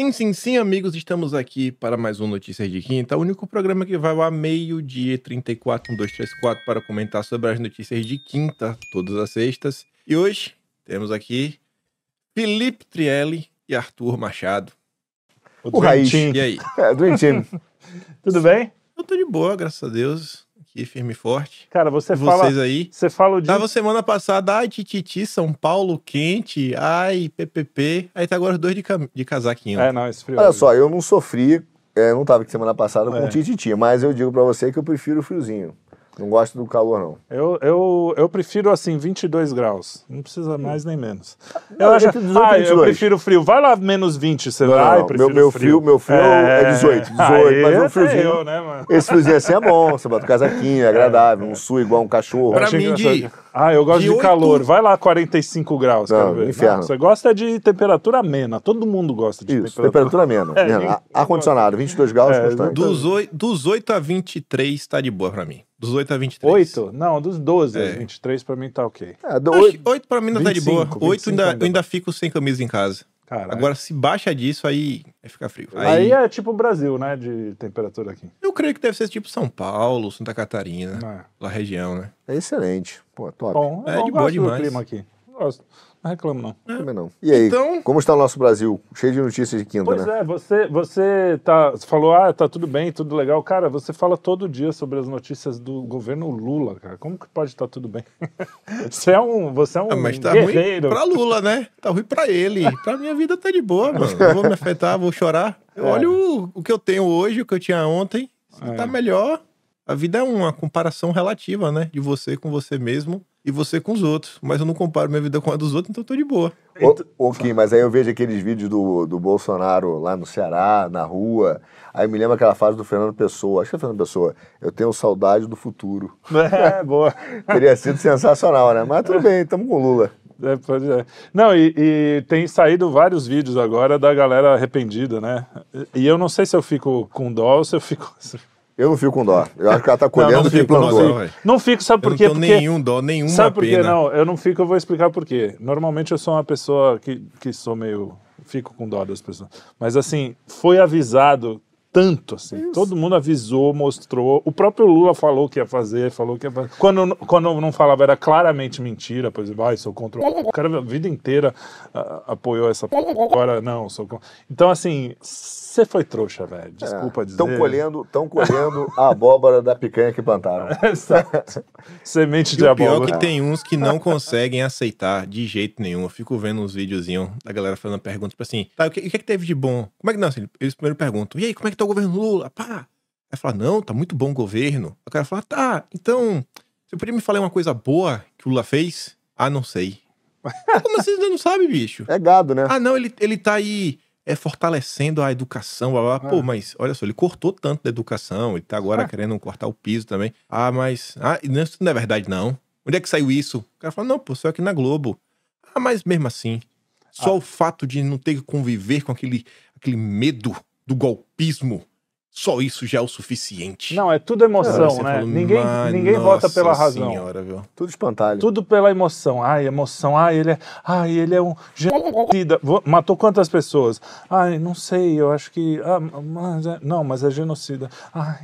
Sim, sim, sim, amigos, estamos aqui para mais um Notícias de Quinta, o único programa que vai ao meio-dia 34, 1, 2, 3, 4, para comentar sobre as notícias de quinta, todas as sextas. E hoje temos aqui Felipe Trielli e Arthur Machado. O Raiz. E aí? É. Tudo bem? Eu tô de boa, graças a Deus. Aqui, firme e forte. Cara, você E fala, vocês aí? você fala o dia Tava semana passada, ai, Tititi, São Paulo, quente, ai, PPP. Aí tá agora os dois de, cam- de casaquinho. É, não, esse frio. Olha só, eu não sofri, é, não tava aqui semana passada com É. o Tititi, mas eu digo pra você que eu prefiro o friozinho. Não gosto do calor, não. Eu, eu, eu prefiro assim 22 graus. Não precisa mais nem menos. Não, Eu acho, entre 18 e ah, eu 22. prefiro frio. Vai lá menos 20, você Não, vai. não, não. Meu- meu frio- meu frio é 18, 18, Aí mas um é friozinho. eu, né, mano? Esse friozinho assim é bom, você bota o casaquinho, é agradável, um sul igual um cachorro. Pra mim, de-. Ah, eu gosto de de, calor. Vai lá 45 graus, Não, quero ver. inferno. você gosta de temperatura amena. Todo mundo gosta de Isso, temperatura amena. É, Ar-condicionado, 22 graus É, constante. Dos, oi- dos 8 a 23 tá de boa pra mim. Dos 8 a 23. 8? Não, dos 12 É. aos 23 pra mim tá ok. É, do- Oito, 8 pra mim não tá de 25, boa. 8 ainda, 25 eu ainda fico sem camisa em casa. Cara, Agora, se baixa disso, aí vai ficar frio. aí, é tipo o Brasil, né, de temperatura aqui. Eu creio que deve ser tipo São Paulo, Santa Catarina, É. lá região, né? É excelente. Pô, top. Bom, É, eu de boa demais. do clima aqui. Gosto. Não reclamo, não. Também não. E aí, Então- como está o nosso Brasil? Cheio de notícias de quinta, Pois né? é, você, você tá, você falou, ah, tá tudo bem, tudo legal. Cara, você fala todo dia sobre as notícias do governo Lula, cara. Como que pode estar tudo bem? você é um, você é um Ah, mas tá guerreiro. ruim pra Lula, né? Tá ruim pra ele. Pra minha vida tá de boa, mano. Não vou me afetar, vou chorar. Eu É. olho o, o que eu tenho hoje, o que eu tinha ontem. Se É. tá melhor. A vida é uma comparação relativa, né? De você com você mesmo e você com os outros. Mas eu não comparo minha vida com a dos outros, então eu tô de boa. Ô, ô, Kim, mas aí eu vejo aqueles vídeos do, do Bolsonaro lá no Ceará, na rua. Aí me lembra aquela fase do Fernando Pessoa. Acho que é Fernando Pessoa. Eu tenho saudade do futuro. É, boa. Teria sido sensacional, né? Mas tudo bem, estamos com o Lula. É, pois é. Não, e, e tem saído vários vídeos agora da galera arrependida, né? E eu não sei se eu fico com dó ou se eu fico. Eu não fico com dó. Eu acho que ela tá colhendo não fico plantou. não, velho. Não fico, sabe Eu por quê? não tenho Porque nenhum dó, nenhuma Sabe por que pena. não? Eu não fico, eu vou explicar por quê. Normalmente eu sou uma pessoa que, que sou meio. Fico com dó das pessoas. Mas assim, foi avisado tanto, assim. Todo mundo avisou, mostrou. O próprio Lula falou que ia fazer, falou que ia fazer. Quando, quando não falava, era claramente mentira. Por exemplo, ah, sou contra. o- O cara a vida inteira ah, apoiou essa. Agora não, sou contra. Então, assim, você foi trouxa, velho. Desculpa dizer. Estão colhendo, tão colhendo a abóbora da picanha que plantaram. Exato. Semente E de o pior é abóbora. que tem uns que não conseguem aceitar de jeito nenhum. Eu fico vendo uns videozinhos da galera fazendo perguntas, tipo assim, tá, o que, o que é que teve de bom? Como é que não? Assim, eles primeiro perguntam, e aí, como é que tá o governo Lula? Pá! Aí fala, não, tá muito bom o governo. O cara fala, tá, então, você podia me falar uma coisa boa que o Lula fez? Ah, não sei. Como você ainda não sabe, bicho? É gado, né? Ah, não, ele, ele tá aí é, fortalecendo a educação, blá, blá. Pô, mas olha só, ele cortou tanto da educação, ele tá agora Ah. querendo cortar o piso também. Ah, mas. Ah, isso não é verdade, não. Onde é que saiu isso? O cara fala, não, pô, saiu aqui na Globo. Ah, mas mesmo assim, só o fato de não ter que conviver com aquele, aquele medo do golpismo, só isso já é o suficiente. Não, é tudo emoção, né? fala, ninguém "Mas, ninguém vota pela razão. Senhora, viu? Tudo espantalho. Tudo pela emoção. Ai, emoção. Ai, ele é, ai, ele é um genocida. Matou quantas pessoas? Ai, não sei, eu acho que. Ah, mas é- não, mas é genocida. Ai,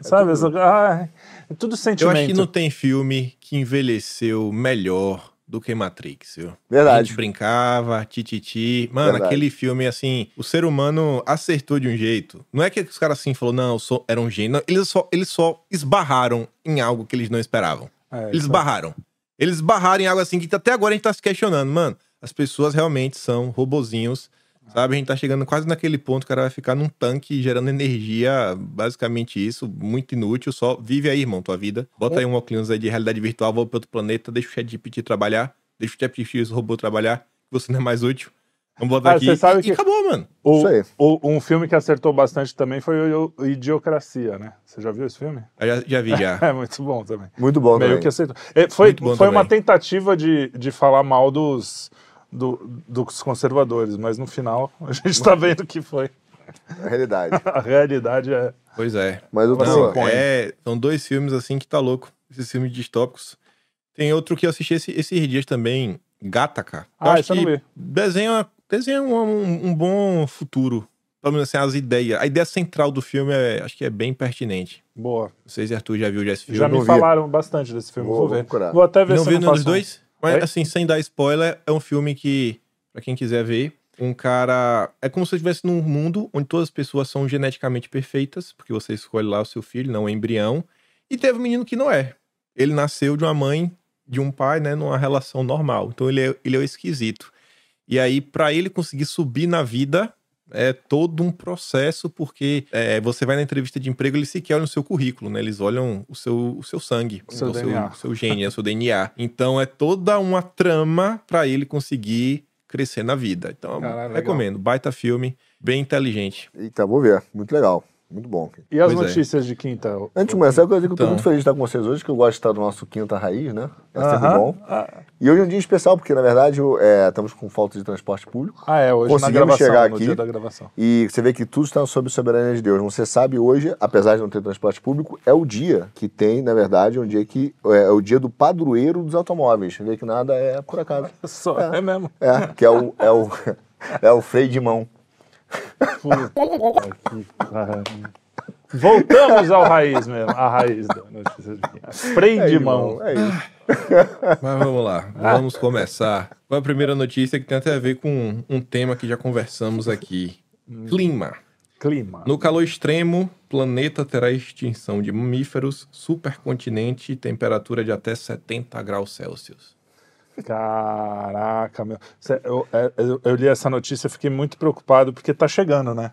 sabe? essa- ai, é tudo Eu sentimento. acho que não tem filme que envelheceu melhor do que Matrix, viu? A Verdade. gente brincava, tititi. Mano, Verdade. aquele filme, assim, o ser humano acertou de um jeito. Não é que os caras assim falaram, não, eu sou, era um gênio. Não, eles, só, eles só esbarraram em algo que eles não esperavam. É, Eles isso- esbarraram. Eles esbarraram em algo assim que até agora a gente tá se questionando. Mano, as pessoas realmente são robozinhos. Sabe, a gente tá chegando quase naquele ponto que o cara vai ficar num tanque gerando energia, basicamente isso, muito inútil. Só vive aí, irmão, tua vida. Bota aí um óculos aí de realidade virtual, vai pra outro planeta, deixa o chat GPT trabalhar, deixa o chat GPT, o robô trabalhar, que você não é mais útil. Vamos botar Ah, aqui. você sabe e, que- e acabou, mano. O- Isso aí. o- um filme que acertou bastante também foi o, o Idiocracia, né? Você já viu esse filme? Eu já, já vi já. É muito bom também. Muito bom Meio também. que acertou. É, foi Muito bom foi uma tentativa de, de falar mal dos, do- dos conservadores, mas no final a gente tá vendo que foi. A realidade. A realidade é. Pois é. Mas tô... Não, é, são dois filmes assim que tá louco. Esses filmes distópicos. Tem outro que eu assisti esse- esses dias também, Gataca. Eu Ah, acho esse eu não vi. é uma, desenha um, um- um bom futuro. Pelo menos assim, as ideias. A ideia central do filme é, acho que é bem pertinente. Boa. Não sei se Arthur já viu já esse filme. Já me vi. falaram bastante desse filme, Vou- ver. Vou até ver não se viu eu nenhum não dos faço um- dois? Mas, Oi? assim, sem dar spoiler, é um filme que, pra quem quiser ver, um cara. É como se você estivesse num mundo onde todas as pessoas são geneticamente perfeitas, porque você escolhe lá o seu filho, não o embrião. E teve um menino que não é. Ele nasceu de uma mãe, de um pai, né, numa relação normal. Então ele é, ele é o esquisito. E aí, pra ele conseguir subir na vida, é todo um processo, porque é, você vai na entrevista de emprego, eles sequer olham o seu currículo, né? Eles olham o seu, o seu sangue, O seu o seu, seu gene, o seu DNA. Então é toda uma trama pra ele conseguir crescer na vida. Então, Caralho, legal. recomendo. Baita filme, bem inteligente. Eita, vou ver. Muito legal. Muito bom. E as Pois é. notícias de quinta? Antes de começar, eu quero dizer que eu tô Então. muito feliz de estar com vocês hoje, que eu gosto de estar no nosso Quinta Raiz, né? É sempre Aham. bom. Ah, E hoje é um dia especial, porque na verdade eu, é, estamos com falta de transporte público. Ah, é, hoje na Conseguimos gravação, chegar no aqui. dia da gravação. E você vê que tudo está sob a soberania de Deus. Você sabe hoje, apesar de não ter transporte público, é o dia que tem, na verdade, é um dia que é, o dia do padroeiro dos automóveis. Você vê que nada é por acaso. Só, é, mesmo. É, que é o, é o, é o freio de mão. Puta que pariu. Voltamos ao raiz mesmo, a raiz da notícia de quinta. Freio É, de irmão, mão. É isso. Mas vamos lá, vamos começar com a primeira notícia que tem até a ver com um tema que já conversamos aqui. Clima. Clima. No calor extremo, planeta terá extinção de mamíferos, supercontinente e temperatura de até 70 graus Celsius. Caraca, meu. Eu, é, eu, eu li essa notícia e fiquei muito preocupado porque tá chegando, né?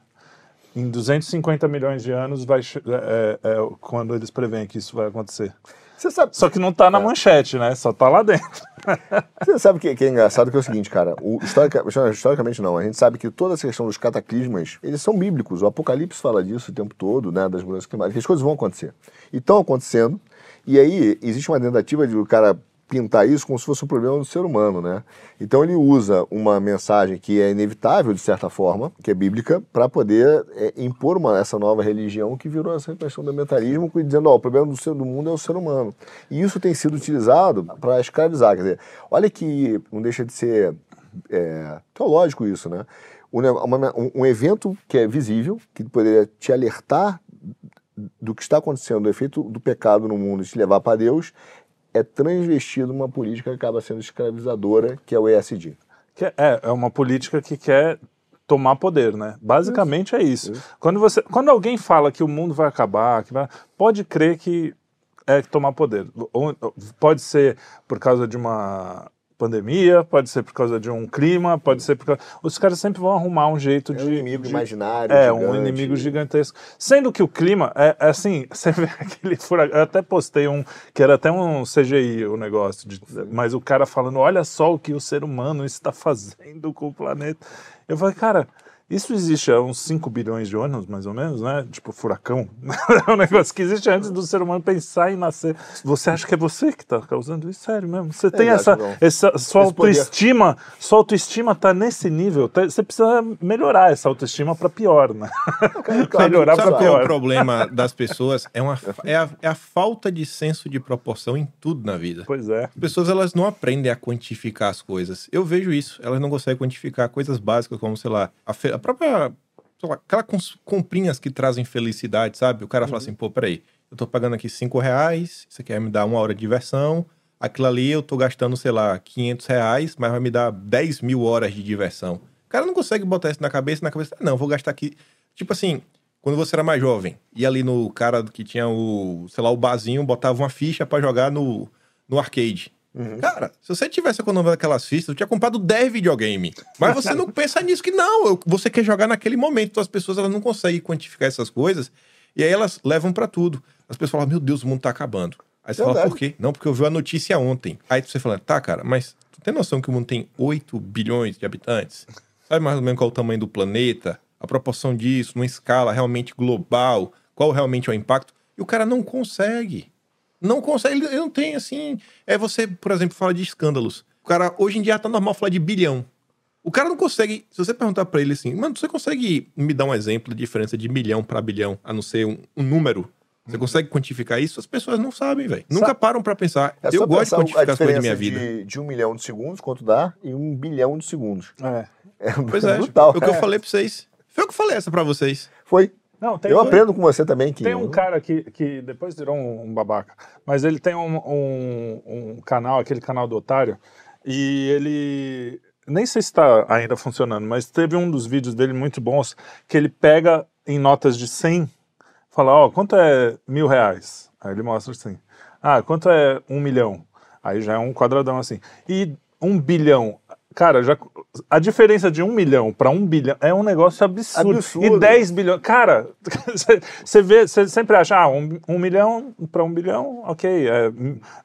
Em 250 milhões de anos vai é, é, é quando eles preveem que isso vai acontecer. Você sabe, Só que não tá na manchete, né? Só tá lá dentro. Você sabe que, que é engraçado que é o seguinte, cara. O, historica- historicamente não. A gente sabe que toda essa questão dos cataclismas, eles são bíblicos. O Apocalipse fala disso o tempo todo, né? Das mudanças climáticas. As coisas vão acontecer. E estão acontecendo. E aí existe uma tentativa de o cara pintar isso como se fosse um problema do ser humano, né? Então ele usa uma mensagem que é inevitável de certa forma, que é bíblica, para poder é, impor uma, essa nova religião que virou essa questão do ambientalismo, dizendo, ó, o problema do, ser, do mundo é o ser humano. E isso tem sido utilizado para escravizar. Quer dizer, olha que não deixa de ser é, teológico isso, né? Um, um- evento que é visível, que poderia te alertar do que está acontecendo, do efeito do pecado no mundo te levar para Deus, é transvestido numa política que acaba sendo escravizadora, que é o ESG. Que é, é uma política que quer tomar poder, né? Basicamente é isso. Quando, você, quando alguém fala que o mundo vai acabar, que vai- pode crer que é tomar poder. Pode ser por causa de uma pandemia, pode ser por causa de um clima, pode ser por causa... Os caras sempre vão arrumar um jeito É de... um inimigo de- imaginário. É, um gigante. inimigo gigantesco. Sendo que o clima, é, é assim, você vê aquele furacão. Eu até postei um, que era até um CGI o negócio, de- mas o cara falando: olha só o que o ser humano está fazendo com o planeta. Eu falei, cara. Isso existe há uns 5 bilhões de anos, mais ou menos, né? Tipo, furacão. É um negócio que existe antes do ser humano pensar em nascer. Você acha que é você que está causando isso? Sério mesmo? Você tem acho essa, essa. Sua autoestima, sua autoestima tá nesse nível. tá- Você precisa melhorar essa autoestima para pior, né? claro, melhorar para é o pior. problema das pessoas? É, uma, é, a, é a falta de senso de proporção em tudo na vida. Pois é. As pessoas elas não aprendem a quantificar as coisas. Eu vejo isso. Elas não conseguem quantificar coisas básicas como, sei lá, a, fe- a própria. lá, aquela cons- comprinhas que trazem felicidade, sabe? O cara fala assim, pô, peraí, eu tô pagando aqui 5 reais, você quer me dar uma hora de diversão, aquilo ali eu tô gastando, sei lá, 500 reais, mas vai me dar 10 mil horas de diversão. O cara não consegue botar isso na cabeça, na cabeça, não, vou gastar aqui. Tipo assim, quando você era mais jovem, ia ali no cara que tinha o, sei lá, o barzinho, botava uma ficha pra jogar no, no arcade. Cara, se você tivesse economizado aquelas fichas, eu tinha comprado 10 videogame. Mas você não pensa nisso que não. Você quer jogar naquele momento. Então as pessoas elas não conseguem quantificar essas coisas. E aí elas levam pra tudo. As pessoas falam, meu Deus, o mundo tá acabando. Aí você fala, Verdade. por quê? Não, porque eu vi a notícia ontem. Aí você fala, tá, cara, mas tu tem noção que o mundo tem 8 bilhões de habitantes? Sabe mais ou menos qual é o tamanho do planeta? A proporção disso, numa escala realmente global? Qual realmente é o impacto? E o cara não consegue. Não consegue, ele não tem assim. É você, por exemplo, fala de escândalos. O cara, hoje em dia tá normal falar de bilhão. O cara não consegue. Se você perguntar pra ele assim, mano, você consegue me dar um exemplo de diferença de milhão pra bilhão, a não ser um, um número? Você consegue quantificar isso? As pessoas não sabem, velho. Nunca param pra pensar. É só eu gosto de quantificar a as coisas da minha vida. de, de um milhão de segundos, quanto dá, e um bilhão de segundos. É. É Pois é, brutal. foi o que eu falei pra vocês. Foi o que eu falei essa pra vocês. Foi. Não, Eu um- aprendo com você também, Kim. Tem um cara que, que depois virou um, um babaca, mas ele tem um, um- canal, aquele canal do Otário, e ele. Nem sei se está ainda funcionando, mas teve um dos vídeos dele muito bons que ele pega em notas de 100, fala: Ó, quanto é mil reais? Aí ele mostra assim: Ah, quanto é um milhão? Aí já é um quadradão assim. E um bilhão. Cara, já, a diferença de um milhão para um bilhão é um negócio absurdo. Absurdo. E 10 bilhões. Cara, você vê, você sempre acha, ah, um, um milhão para um bilhão, ok, é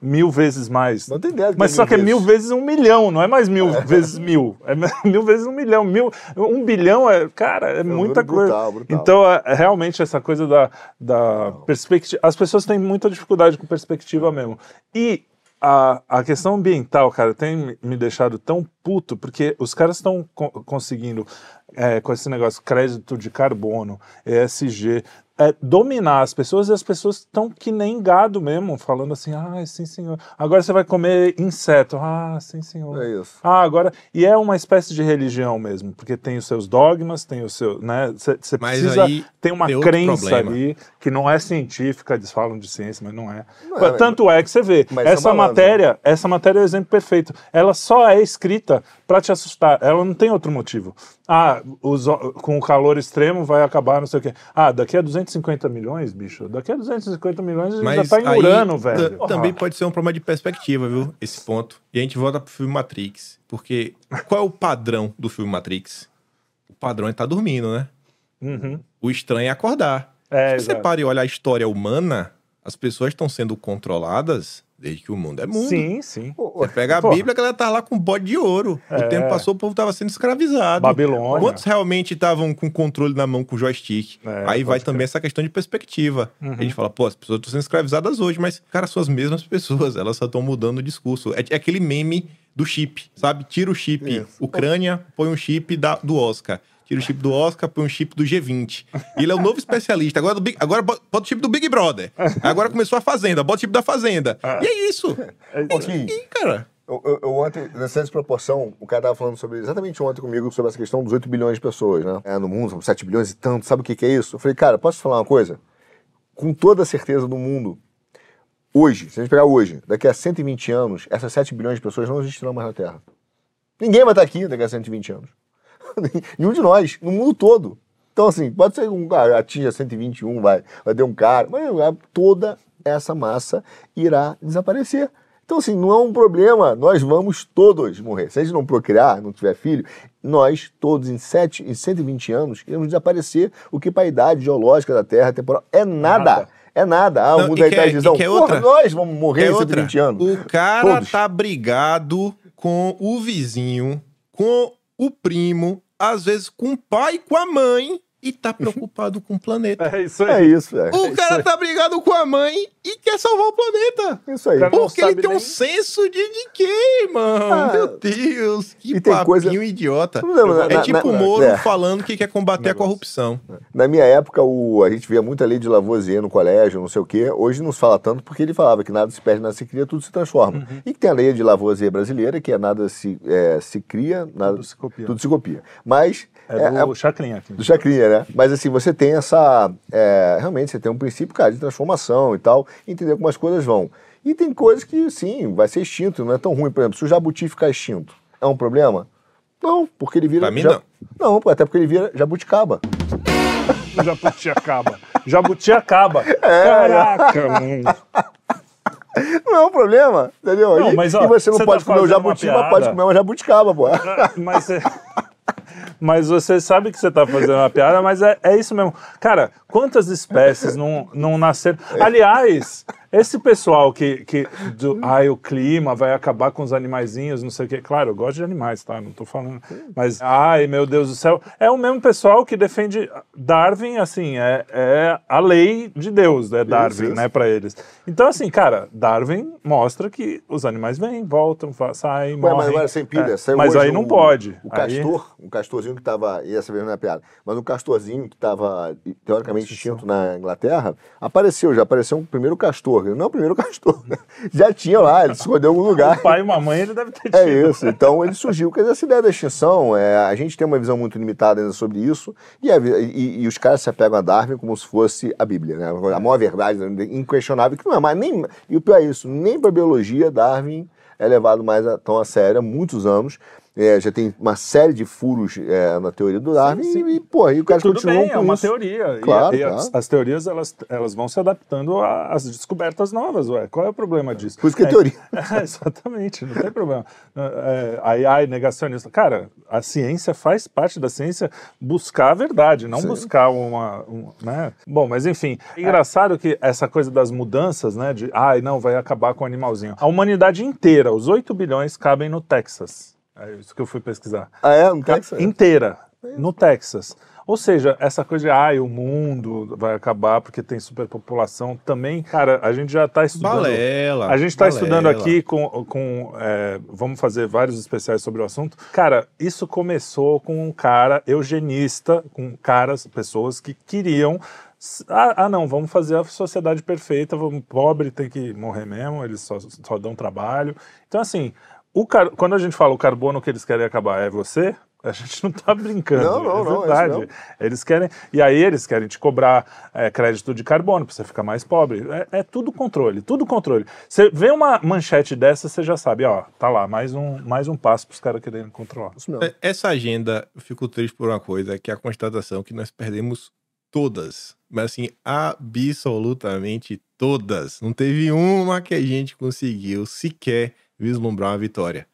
mil vezes mais. Não tem ideia Mas é só que é vezes. mil vezes um milhão, não é mais mil vezes mil. É mil vezes um milhão. Mil, um bilhão é, cara, é, muita brutal, coisa. brutal. Então, é, é realmente essa coisa da, da perspectiva. As pessoas têm muita dificuldade com perspectiva mesmo. E a, a questão ambiental, cara, tem me- deixado tão puto, porque os caras estão co- conseguindo, é, com esse negócio, crédito de carbono, ESG, é, dominar as pessoas e as pessoas estão que nem gado mesmo, falando assim, ah, sim senhor, agora você vai comer inseto, ah, sim senhor. É isso. Ah, agora. E é uma espécie de religião mesmo, porque tem os seus dogmas, tem o seu. né? Você precisa. aí tem uma tem crença ali que não é científica, eles falam de ciência, mas não é. Não é, Tanto é que você vê, essa é malandro. matéria, essa matéria é o exemplo perfeito. Ela só é escrita para te assustar. Ela não tem outro motivo. Ah, os com o calor extremo vai acabar, não sei o quê. Ah, daqui a 250 milhões, bicho. Daqui a 250 milhões a gente já tá em Urano, velho. também pode ser um problema de perspectiva, viu? Esse ponto. E a gente volta pro filme Matrix. Porque qual é o padrão do filme Matrix? O padrão é estar dormindo, né? Uhum. O estranho é acordar. É, Se você exato. para e olha a história humana, as pessoas estão sendo controladas desde que o mundo é mundo. Sim, sim. Você pega a. Bíblia, que ela tá lá com bode de ouro. É. O tempo passou, o povo tava sendo escravizado. Babilônia. Quantos realmente estavam com controle na mão com o joystick? É, Aí vai também essa questão de perspectiva. Uhum. A gente fala, pô, as pessoas estão sendo escravizadas hoje, mas, cara, são as mesmas pessoas, elas só estão mudando o discurso. É, é aquele meme do chip, sabe? Tira o chip Isso. Ucrânia, põe um chip da- do Oscar. Tira o chip do Oscar, põe um chip do G20. Ele é o novo especialista. Agora, Big- agora bota o chip do Big Brother. Agora começou a Fazenda, bota o chip da Fazenda. E é isso. Ô, Kim, E, cara, Eu, eu- eu ontem, nessa desproporção, o cara tava falando sobre, exatamente ontem comigo, sobre essa questão dos 8 bilhões de pessoas, né? É, no mundo, são 7 bilhões e tanto, sabe o que, que é isso? Eu falei, cara, posso te falar uma coisa? Com toda a certeza do mundo, hoje, se a gente pegar hoje, daqui a 120 anos, essas 7 bilhões de pessoas não existirão mais na Terra. Ninguém vai estar aqui daqui a 120 anos. Nenhum de nós, no mundo todo. Então, assim, pode ser um cara atinja 121, vai, vai ter um cara, mas toda essa massa irá desaparecer. Então, assim, não é um problema, nós vamos todos morrer. Se a gente não procriar, não tiver filho, nós todos em, sete, em 120 anos iremos desaparecer, o que para a idade geológica da Terra temporal é nada. Nada. É nada. Ah, o Não, mundo e da quer- idade de visão. e quer Porra, outra? nós vamos morrer É em outra. 120 anos. O cara Todos. tá brigado com o vizinho, com o primo, às vezes com o pai e com a mãe, e tá preocupado com o planeta. É isso É aí. isso, é. O cara tá brigado com a mãe e quer salvar o planeta. Isso aí. Porque ele tem um nem- senso de, de quê, irmão? Ah, Meu Deus, que e tem papinho coisa- idiota. Não, na- é na- tipo o Moro é. falando que quer combater a corrupção. Na minha época, o, a gente via muita lei de Lavoisier no colégio, não sei o quê. Hoje não se fala tanto porque ele falava que nada se perde, nada se cria, tudo se transforma. Uhum. E que tem a lei de Lavoisier brasileira, que é nada se, é, se cria, nada, Tudo se copia. tudo se copia. Mas É, é- do Chacrinha aqui. do Chacrinha, né? Mas assim, você tem essa. é, realmente, você tem um princípio, cara, de transformação e tal, entender como as coisas vão. E tem coisas que, sim, vai ser extinto, não é tão ruim. Por exemplo, se o jabuti ficar extinto, é um problema? Não, porque ele vira. Pra mim, ja- não. Não, até porque ele vira jabuticaba. O Jabuti acaba. Jabuti acaba. É, Caraca, mano. Não é um problema, entendeu? Não, e, mas, ó, e você não você pode tá comer o jabuti, mas pode comer uma jabuticaba, pô. Mas você, mas você sabe que você tá fazendo uma piada, mas é, é isso mesmo. Cara, quantas espécies não, não nasceram? Aliás, esse pessoal que, que do, ai, o clima vai acabar com os animaizinhos, não sei o quê. Claro, eu gosto de animais, tá? Não tô falando. Mas, ai, meu Deus do céu. É o mesmo pessoal que defende Darwin, assim, é, é a lei de Deus, né? Darwin, isso. né, pra eles. Então, assim, cara, Darwin mostra que os animais vêm, voltam, saem, Ué, morrem. mas agora sem pilha. É, saiu mas aí não o- pode. O Aí- castor, um castorzinho que tava. E essa vez não é piada. Mas um castorzinho que tava teoricamente extinto na Inglaterra, apareceu, já apareceu um primeiro castor. Não, primeiro o castor. Já tinha lá, ele se escondeu em algum lugar. O pai e uma mãe ele deve ter tido. É isso. Então ele surgiu. Quer dizer, essa ideia da extinção, é, a gente tem uma visão muito limitada ainda sobre isso, e, a e- e os caras se apegam a Darwin como se fosse a Bíblia, né? A maior verdade, inquestionável, que não é mais nem. E o pior é isso, nem para biologia Darwin é levado mais a- tão a sério há muitos anos. É, já tem uma série de furos é, na teoria do Darwin sim. e, pô, e o cara Tudo continuam bem, é uma isso. teoria. E- Claro, e, claro. As, as teorias elas, elas vão se adaptando às descobertas novas, ué. Qual é o problema disso? Por isso que é teoria. É, exatamente, não tem problema. É, ai, ai, negacionista. Cara, a ciência faz parte da ciência buscar a verdade, não Sim. buscar uma. um, né? Bom, mas enfim. É engraçado que essa coisa das mudanças, né? De ai, não, vai acabar com o animalzinho. A humanidade inteira, os 8 bilhões, cabem no Texas. É isso que eu fui pesquisar. Ah, é? Não tem isso? Inteira, no Texas. Ou seja, essa coisa de ai, o mundo vai acabar porque tem superpopulação também, cara, a gente já está estudando. Balela. A gente está estudando aqui com. com é, vamos fazer vários especiais sobre o assunto. Cara, isso começou com um cara eugenista, com caras, pessoas que queriam. Ah, ah, não, vamos fazer a sociedade perfeita, vamos, pobre tem que morrer mesmo, eles só, só dão trabalho. Então, assim, car... quando a gente fala o carbono que eles querem acabar é você, a gente não tá brincando. Não, não, é não, é verdade. mesmo. Eles querem. E aí eles querem te cobrar é, crédito de carbono para você ficar mais pobre. É, é tudo controle, tudo controle. Você vê uma manchete dessa, você já sabe, ó, tá lá, mais um, mais um passo para os caras quererem controlar. É, Essa agenda, eu fico triste por uma coisa, que é a constatação que nós perdemos todas. Mas assim, absolutamente todas. Não teve uma que a gente conseguiu sequer vislumbrar uma vitória.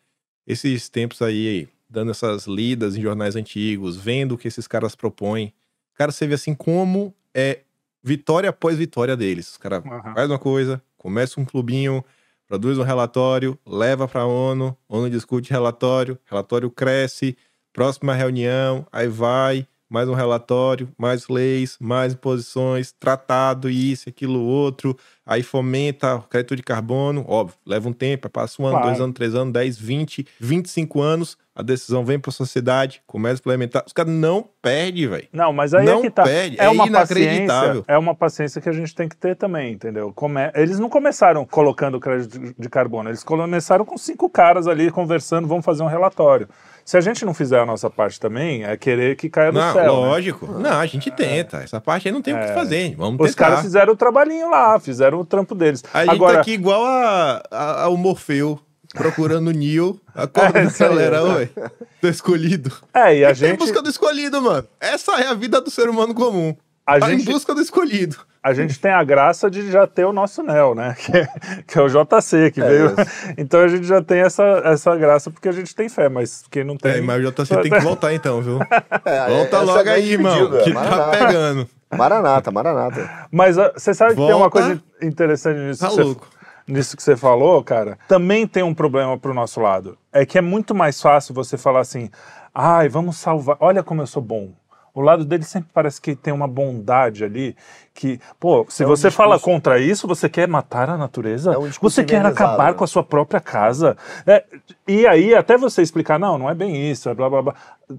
Esses tempos aí, dando essas lidas em jornais antigos, vendo o que esses caras propõem, cara, você vê assim como é vitória após vitória deles. Os caras faz uma coisa, começa um clubinho, produz um relatório, leva para a ONU, ONU discute relatório, relatório cresce, próxima reunião, aí vai, mais um relatório, mais leis, mais imposições, tratado, isso, aquilo, outro, aí fomenta o crédito de carbono, óbvio, leva um tempo, passa um ano, Claro. dois anos, três anos, 10, 20, 25 anos, a decisão vem para a sociedade, começa a implementar, os caras não perdem, velho. Não, mas aí Não é que tá. perde, é é uma inacreditável. paciência, é uma paciência que a gente tem que ter também, entendeu? Come... Eles não começaram colocando crédito de carbono, eles começaram com cinco caras ali conversando, vamos fazer um relatório. Se a gente não fizer a nossa parte também, é querer que caia do Não, céu. né? lógico. Não, a gente tenta. Essa parte aí não tem o que fazer. Vamos Os tentar. caras fizeram o trabalhinho lá, fizeram o trampo deles. A gente Agora, tá aqui igual a, a- ao Morfeu, procurando o Neo. Acorda, É, galera, é. oi. Tô escolhido. é, e a gente, busca do escolhido, mano. Essa é a vida do ser humano comum. A tá gente- em busca do escolhido. a gente tem a graça de já ter o nosso Nel, né? Que é, que é o JC, que É veio. isso. Então a gente já tem essa, essa graça porque a gente tem fé, mas quem não tem. É, mas o JC tem que voltar então, viu? É, Volta essa logo é a aí, irmão. Que tá Maranata. pegando. Maranata, Maranata. Mas você sabe que tem uma Volta. coisa interessante nisso, Tá que você, louco. nisso que você falou, cara. Também tem um problema pro nosso lado. É que é muito mais fácil você falar assim: ai, vamos salvar. Olha como eu sou bom. O lado dele sempre parece que tem uma bondade ali. Que, pô, se É um você fala contra isso, você quer matar a natureza? É um você quer acabar né? com a sua própria casa. É, e aí, até você explicar, não, não é bem isso, é blá blá blá.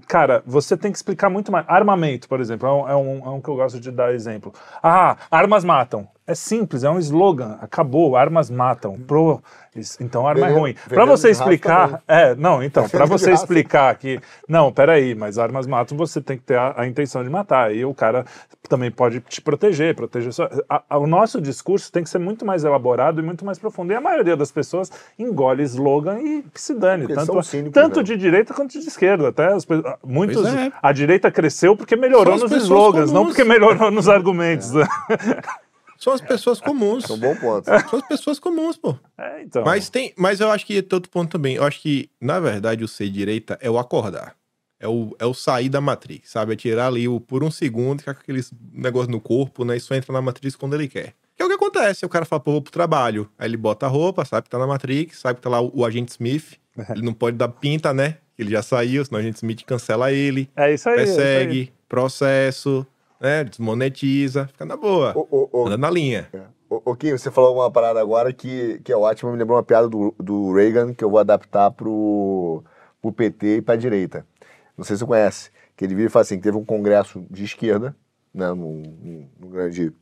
Cara, você tem que explicar muito mais. Armamento, por exemplo, é um, é um, é um que eu gosto de dar exemplo. Ah, armas matam. É simples, é um slogan. Acabou, armas matam. Pro, isso- então arma é ruim. Para você explicar. É, não, então, para você explicar que. Não, peraí, mas armas matam, você tem que ter a, a intenção de matar. E o cara também pode te proteger, proteger sua. a- a- o nosso discurso tem que ser muito mais elaborado e muito mais profundo. E a maioria das pessoas engole slogan e que se dane. Porque Tanto, são cínicos, tanto né? de direita quanto de esquerda. Até as muitos. É. A direita cresceu porque melhorou São nos slogans, não comuns. porque melhorou nos argumentos. São as pessoas comuns. É um bom ponto. São as pessoas comuns, pô. É, então. Mas tem, mas eu acho que tem outro ponto também. Eu acho que, na verdade, o ser direita é o acordar. É o, é o sair da Matrix, sabe? É tirar ali o, por um segundo, ficar com aqueles negócio no corpo, né? E só entra na Matrix quando ele quer. Que é o que acontece. O cara fala, pô, vou pro trabalho. Aí ele bota a roupa, sabe que tá na Matrix, sabe que tá lá o, o agente Smith. Ele não pode dar pinta, né? Ele já saiu, senão o agente Smith cancela ele, é isso aí. é isso aí. persegue, processo, né? Desmonetiza, fica na boa. Ô, ô, Anda na linha. ô, ô, Kim, você falou uma parada agora que, que é ótima, me lembrou uma piada do, do Reagan que eu vou adaptar pro, pro PT e pra direita. Não sei se você conhece. Que ele vira e fala assim, teve um congresso de esquerda, né, num, num- grande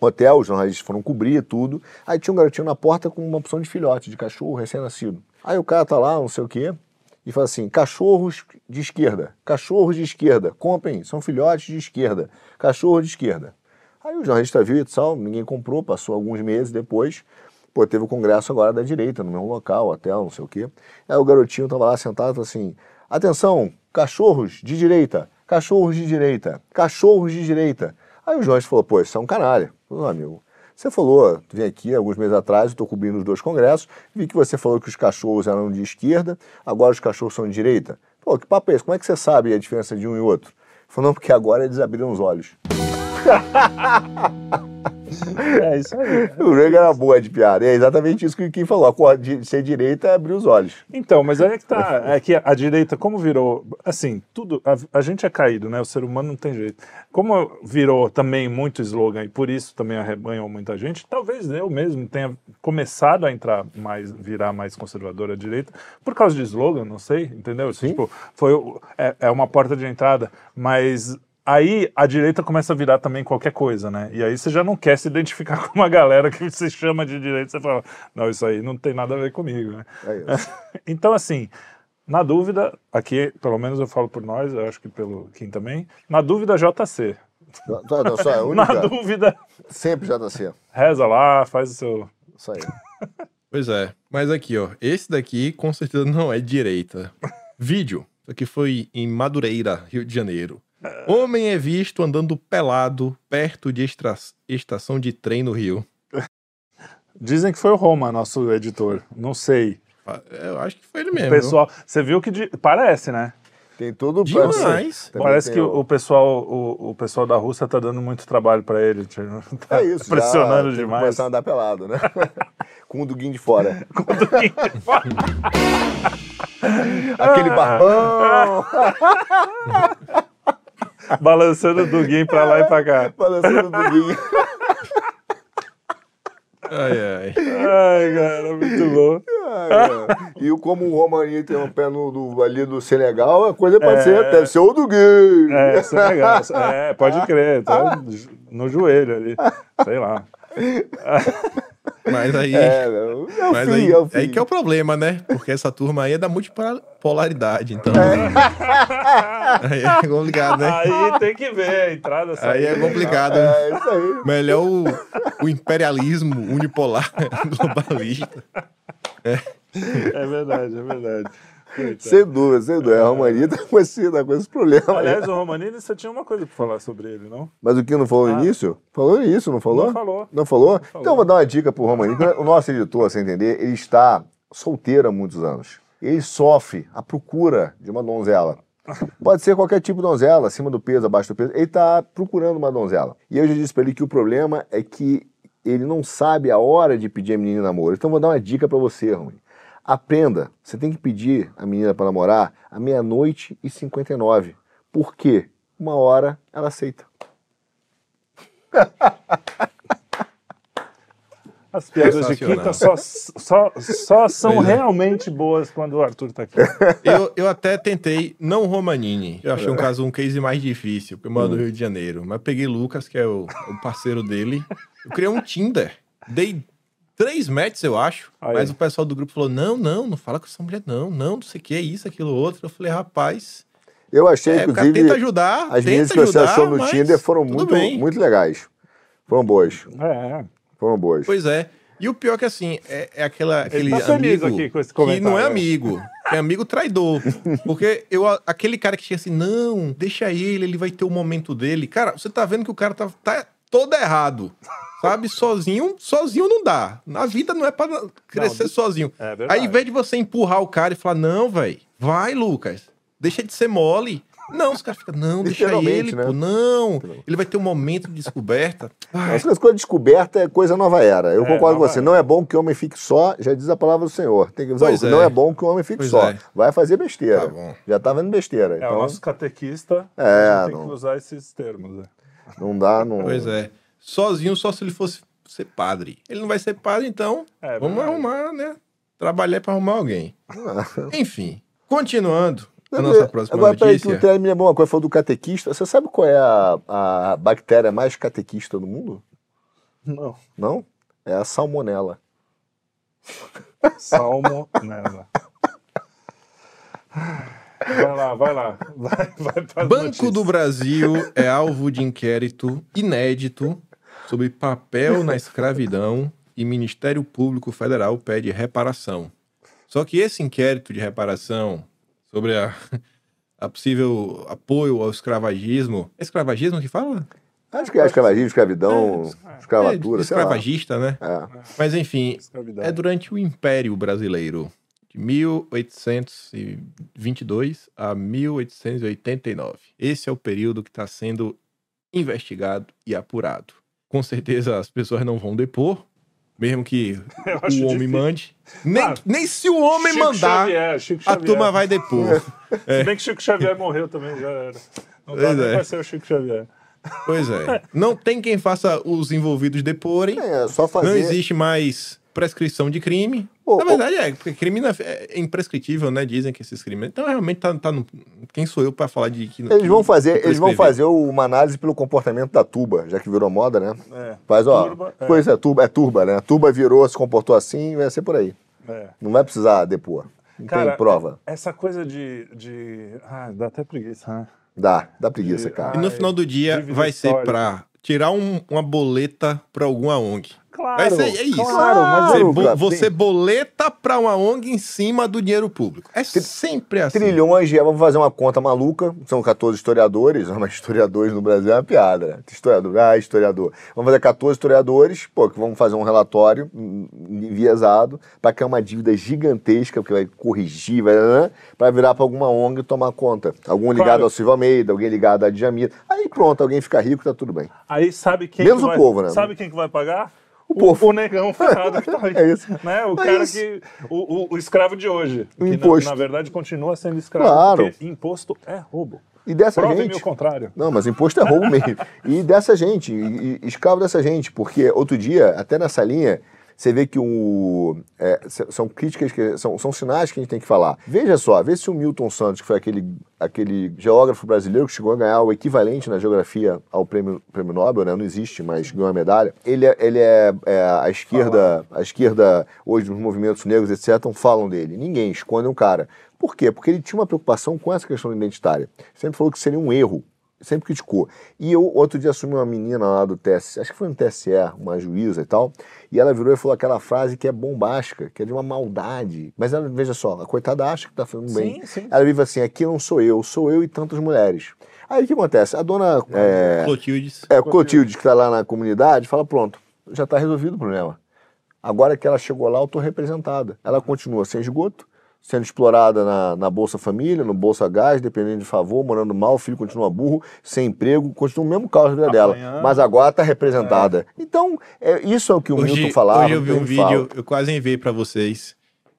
hotel, os jornalistas foram cobrir tudo. Aí tinha um garotinho na porta com uma opção de filhote, de cachorro recém-nascido. Aí o cara tá lá, não sei o quê, e fala assim: cachorros de esquerda, cachorros de esquerda, comprem, são filhotes de esquerda, cachorro de esquerda. Aí o jornalista viu e tal, ninguém comprou, passou alguns meses depois, pô, teve o congresso agora da direita, no mesmo local, hotel, não sei o quê. Aí o garotinho tava lá sentado assim: atenção, cachorros de direita, cachorros de direita, cachorros de direita. Aí o jornalista falou: pô, isso é um canalha. Meu amigo, você falou, vem aqui alguns meses atrás, eu estou cobrindo os dois congressos, vi que você falou que os cachorros eram de esquerda, agora os cachorros são de direita. Pô, que papo é esse? Como é que você sabe a diferença de um e outro? Falou, não, porque agora eles abriram os olhos. É isso aí. O Rego era boa de piada. É exatamente isso que o Kim falou. De ser direita é abrir os olhos. Então, mas aí é que tá. É que a direita, como virou. Assim, tudo. A, a gente é caído, né? O ser humano não tem jeito. Como virou também muito slogan e por isso também arrebanhou muita gente, talvez eu mesmo tenha começado a entrar mais, virar mais conservador à direita, por causa de slogan, não sei, entendeu? Tipo, foi, é, é uma porta de entrada, mas aí a direita começa a virar também qualquer coisa, né? E aí você já não quer se identificar com uma galera que você chama de direita, você fala, não, isso aí não tem nada a ver comigo, né? É isso. então, assim, na dúvida, aqui, pelo menos eu falo por nós, eu acho que pelo Kim também, na dúvida, JC. Não, não, só é a Na única. dúvida, Sempre JC. reza lá, faz o seu. Isso aí. Pois é. Mas aqui, ó. Esse daqui com certeza não é direita. Vídeo. Isso aqui foi em Madureira, Rio de Janeiro. Homem é visto andando pelado perto de extra- estação de trem no Rio. Dizem que foi o Roma, nosso editor. Não sei. Ah, Eu acho que foi ele O mesmo. pessoal, você viu que di- parece, né? Tem todo o Demais. Parece que o, o pessoal, o, o pessoal da Rússia tá dando muito trabalho pra ele. tipo, Tá É isso, já pressionando que demais. Começar a andar pelado, né? Com o duguinho de fora. Aquele barbão, Balançando o Duguinho pra lá e pra cá. balançando o duguinho. Ai, ai. Ai, cara, muito bom. Ai, cara. E o- como o Romaninho tem um pé no, do- ali do Senegal, a coisa pode ser, deve ser o duguinho. É, é legal. É, pode crer. Tá no joelho ali. Sei lá. Mas aí. É, é o mas fim, aí, é o fim. aí que é o problema, né? Porque essa turma aí é da multipolaridade, então. aí é complicado, né? Aí tem que ver a entrada Aí é complicado. né? É isso aí. Melhor o, o imperialismo unipolar globalista. É verdade, é verdade. Sem dúvida, sem dúvida. A Romaninho tá com esse, tá com esse problema aí. Aliás, o Romanini, você tinha uma coisa pra falar sobre ele, não? Mas o que não falou no Ah. início? Falou no início, não falou? Não falou. Não falou? falou. Então eu vou dar uma dica pro Romaninho. que O nosso editor, você entender, ele está solteiro há muitos anos. Ele sofre a procura de uma donzela. Pode ser qualquer tipo de donzela, acima do peso, abaixo do peso. Ele está procurando uma donzela. E eu já disse para ele que o problema é que ele não sabe a hora de pedir a menina namoro. Então vou dar uma dica para você, Romaninho. Aprenda. Você tem que pedir a menina para namorar à meia-noite e 59. Por quê? Uma hora ela aceita. As piadas de quinta só, só, só são é. realmente boas quando o Arthur tá aqui. Eu, eu até tentei, não Romanini. Eu achei um caso, um case mais difícil, porque eu moro no Rio de Janeiro. Mas peguei Lucas, que é o, o parceiro dele. Eu criei um Tinder. Dei três matches, eu acho. Aí. Mas o pessoal do grupo falou: não, não, não fala com essa mulher, não, não, não sei o que, é isso, aquilo, outro. Eu falei, rapaz, Eu achei, é, o cara inclusive, tenta ajudar. as tenta meninas que você achou no Tinder foram muito, bem. muito legais. Foram boas. É, Foram boas. Pois é. E o pior é que assim, é, é aquela, aquele tá amigo aqui com esse que não é comentário. amigo, é amigo traidor. Porque eu, aquele cara que tinha assim, não, deixa ele, ele vai ter o momento dele. Cara, você tá vendo que o cara tá, tá todo errado. Sabe? Sozinho, sozinho não dá. Na vida não é pra crescer Não, sozinho. é. Aí, em vez de você empurrar o cara e falar, não, velho, vai, Lucas, deixa de ser mole. Não, os caras ficam, não, deixa ele, né? pô, não. Ele vai ter um momento de descoberta. Essas coisas descobertas é coisa nova era. Eu É, concordo com você. era. Não é bom que o homem fique só, já diz a palavra do Senhor. Tem que usar Pois o- é. Não é bom que o homem fique Pois só. é. Vai fazer besteira. Tá bom. Já tá vendo besteira. é então, o nosso catequista. É, tem não- que usar esses termos. né? não dá, não. Pois é. Sozinho só se ele fosse ser padre. Ele não vai ser padre, então É, vamos verdade. arrumar, né? Trabalhar pra arrumar alguém. Enfim, continuando a Agora, nossa próxima Agora, peraí, que notícia. o me lembrou uma coisa, falou do catequista. Você sabe qual é a, a bactéria mais catequista do mundo? Não. Não? É a salmonela. Salmo. Nela. Vai lá, vai lá. Vai, vai Banco notícias. do Brasil é alvo de inquérito inédito sobre papel na escravidão e Ministério Público Federal pede reparação. Só que esse inquérito de reparação sobre a, a possível apoio ao escravagismo. É escravagismo que fala? Acho que é escravagismo, escravação, escravatura, é, sei lá. escravagista, né? É. Mas enfim, Escravidão. é durante o Império Brasileiro, de 1822 a 1889. Esse é o período que está sendo investigado e apurado. Com certeza as pessoas não vão depor, mesmo que o homem difícil. mande. Nem, Ah, nem se o homem Chico mandar, Xavier, Chico a Xavier. turma vai depor. Se bem que Chico Xavier morreu também, já era. Não dá Pois nem é. pra ser o Chico Xavier. Pois é. Não tem quem faça os envolvidos deporem. É, só fazer. Não existe mais prescrição de crime. Ô, Na verdade, é, porque crime não é- é imprescritível, né? Dizem que esses crimes. Então, realmente, tá, tá no... quem sou eu pra falar de que. Eles vão fazer, que eles vão fazer uma análise pelo comportamento da tuba, já que virou moda, né? É. Faz, ó. Turba, é. Pois é, turba, é turba, né? A turba virou, se comportou assim, vai ser por aí. É. Não vai precisar depor. Não Cara, tem prova. Essa coisa de. de... Ah, dá até preguiça, né? Dá, dá preguiça, E- cara. E no Ai, final do dia vai ser pra tirar um- uma boleta pra alguma ONG. Claro. Vai ser, é isso. Claro, mas Você, Claro, bo- cara, você tem- boleta pra uma ONG em cima do dinheiro público. É sempre assim. Trilhões de vamos fazer uma conta maluca. São 14 historiadores, mas historiadores no Brasil é uma piada, né? Historiador, ah, historiador. Vamos fazer 14 historiadores, pô, que vamos fazer um relatório enviesado para criar uma dívida gigantesca, porque vai corrigir, vai, né? para virar para alguma ONG e tomar conta. Algum ligado Claro. ao Silvio Almeida, alguém ligado à Djamila. Aí pronto, alguém fica rico, tá tudo bem. Aí sabe quem Menos que o vai, povo, né? Sabe quem que vai pagar? O povo. O negão ferrado que tá aí. É isso. Né? O É cara isso. que. O, o- o escravo de hoje. O que imposto. Na, na verdade continua sendo escravo. Claro. Porque imposto é roubo. E dessa Prove-me gente. o contrário. Não, mas imposto é roubo mesmo. E dessa gente, e, e escravo dessa gente, porque outro dia, até nessa linha, você vê que o. é, são críticas, que, são, são sinais que a gente tem que falar. Veja só, vê se o Milton Santos, que foi aquele, aquele geógrafo brasileiro que chegou a ganhar o equivalente na geografia ao prêmio, prêmio Nobel, né? Não existe, mas ganhou a medalha. Ele, é- ele é, é a esquerda, a esquerda, hoje, nos movimentos negros, etc., falam dele. Ninguém esconde um cara. Por quê? Porque ele tinha uma preocupação com essa questão identitária. Sempre falou que seria um erro sempre criticou. E eu, outro dia, assumi uma menina lá do TSE, acho que foi no TSE, uma juíza e tal, e ela virou e falou aquela frase que é bombástica, que é de uma maldade. Mas ela, veja só, a coitada acha que tá fazendo bem. Sim, sim. Ela vive assim, aqui não sou eu, sou eu e tantas mulheres. Aí o que acontece? A dona é, Clotildes. é, Clotilde, que está lá na comunidade, fala, pronto, já está resolvido o problema. Agora que ela chegou lá, eu estou representada. Ela continua sem esgoto, sendo explorada na, na Bolsa Família, no Bolsa Gás, dependendo de favor, morando mal, o filho continua burro, sem emprego, continua o mesmo caos da vida dela. Mas agora está representada. Então, é, isso é o que o Milton Hoje, falava. hoje eu vi um ele fala. vídeo, eu quase enviei pra vocês.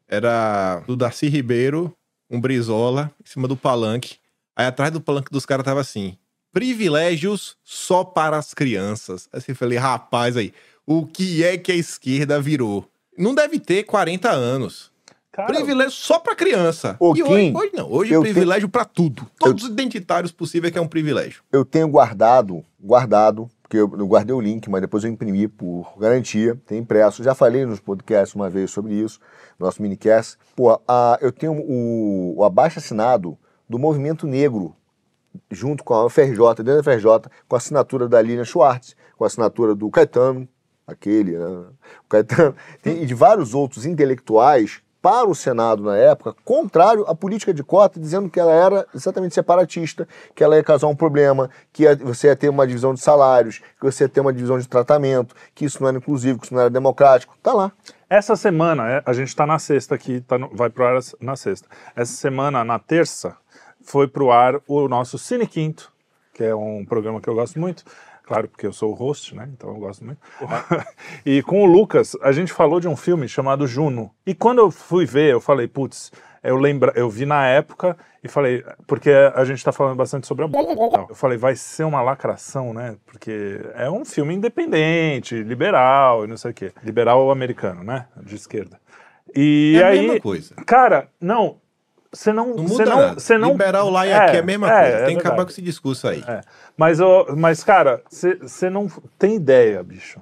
Era do Darcy Ribeiro, um Brizola, em cima do palanque. Aí atrás do palanque dos caras tava assim: privilégios só para as crianças. Assim, eu falei, rapaz, aí, o que é que a esquerda virou? Não deve ter 40 anos. Cara, privilégio só pra criança. Ô, e Kim, hoje, hoje não. Hoje é eu privilégio pra tudo. Todos os identitários possíveis que é um privilégio. eu tenho guardado, guardado, porque eu não guardei o link, mas depois eu imprimi por garantia, tem impresso. Já falei nos podcasts uma vez sobre isso, nosso minicast. Pô, a, eu tenho o, o abaixo assinado do Movimento Negro, junto com a FRJ, dentro da FRJ, com a assinatura da Lilian Schwartz, com a assinatura do Caetano, aquele, né? O Caetano, tem- e de vários outros intelectuais para o Senado na época, contrário à política de cota, dizendo que ela era exatamente separatista, que ela ia causar um problema, que você ia ter uma divisão de salários, que você ia ter uma divisão de tratamento, que isso não era inclusivo, que isso não era democrático. Tá lá. Essa semana, é, a gente tá na sexta aqui, tá no- vai pro ar na sexta. Essa semana, na terça, foi pro ar o nosso Cine Quinto, que é um programa que eu gosto muito. Claro, porque eu sou o host, né? Então eu gosto muito. e com o Lucas, a gente falou de um filme chamado Juno. E quando eu fui ver, eu falei, putz, eu lembra, eu vi na época e falei, porque a gente tá falando bastante sobre a Eu falei, vai ser uma lacração, né? Porque é um filme independente, liberal e não sei o quê. Liberal americano, né? De esquerda. E É a aí, mesma coisa. cara, não, você não, Não você muda não, nada. não Liberal lá e É, aqui é a mesma é, coisa. é Tem que acabar com esse discurso aí. É. Mas, ô, mas cara, você não tem ideia, bicho.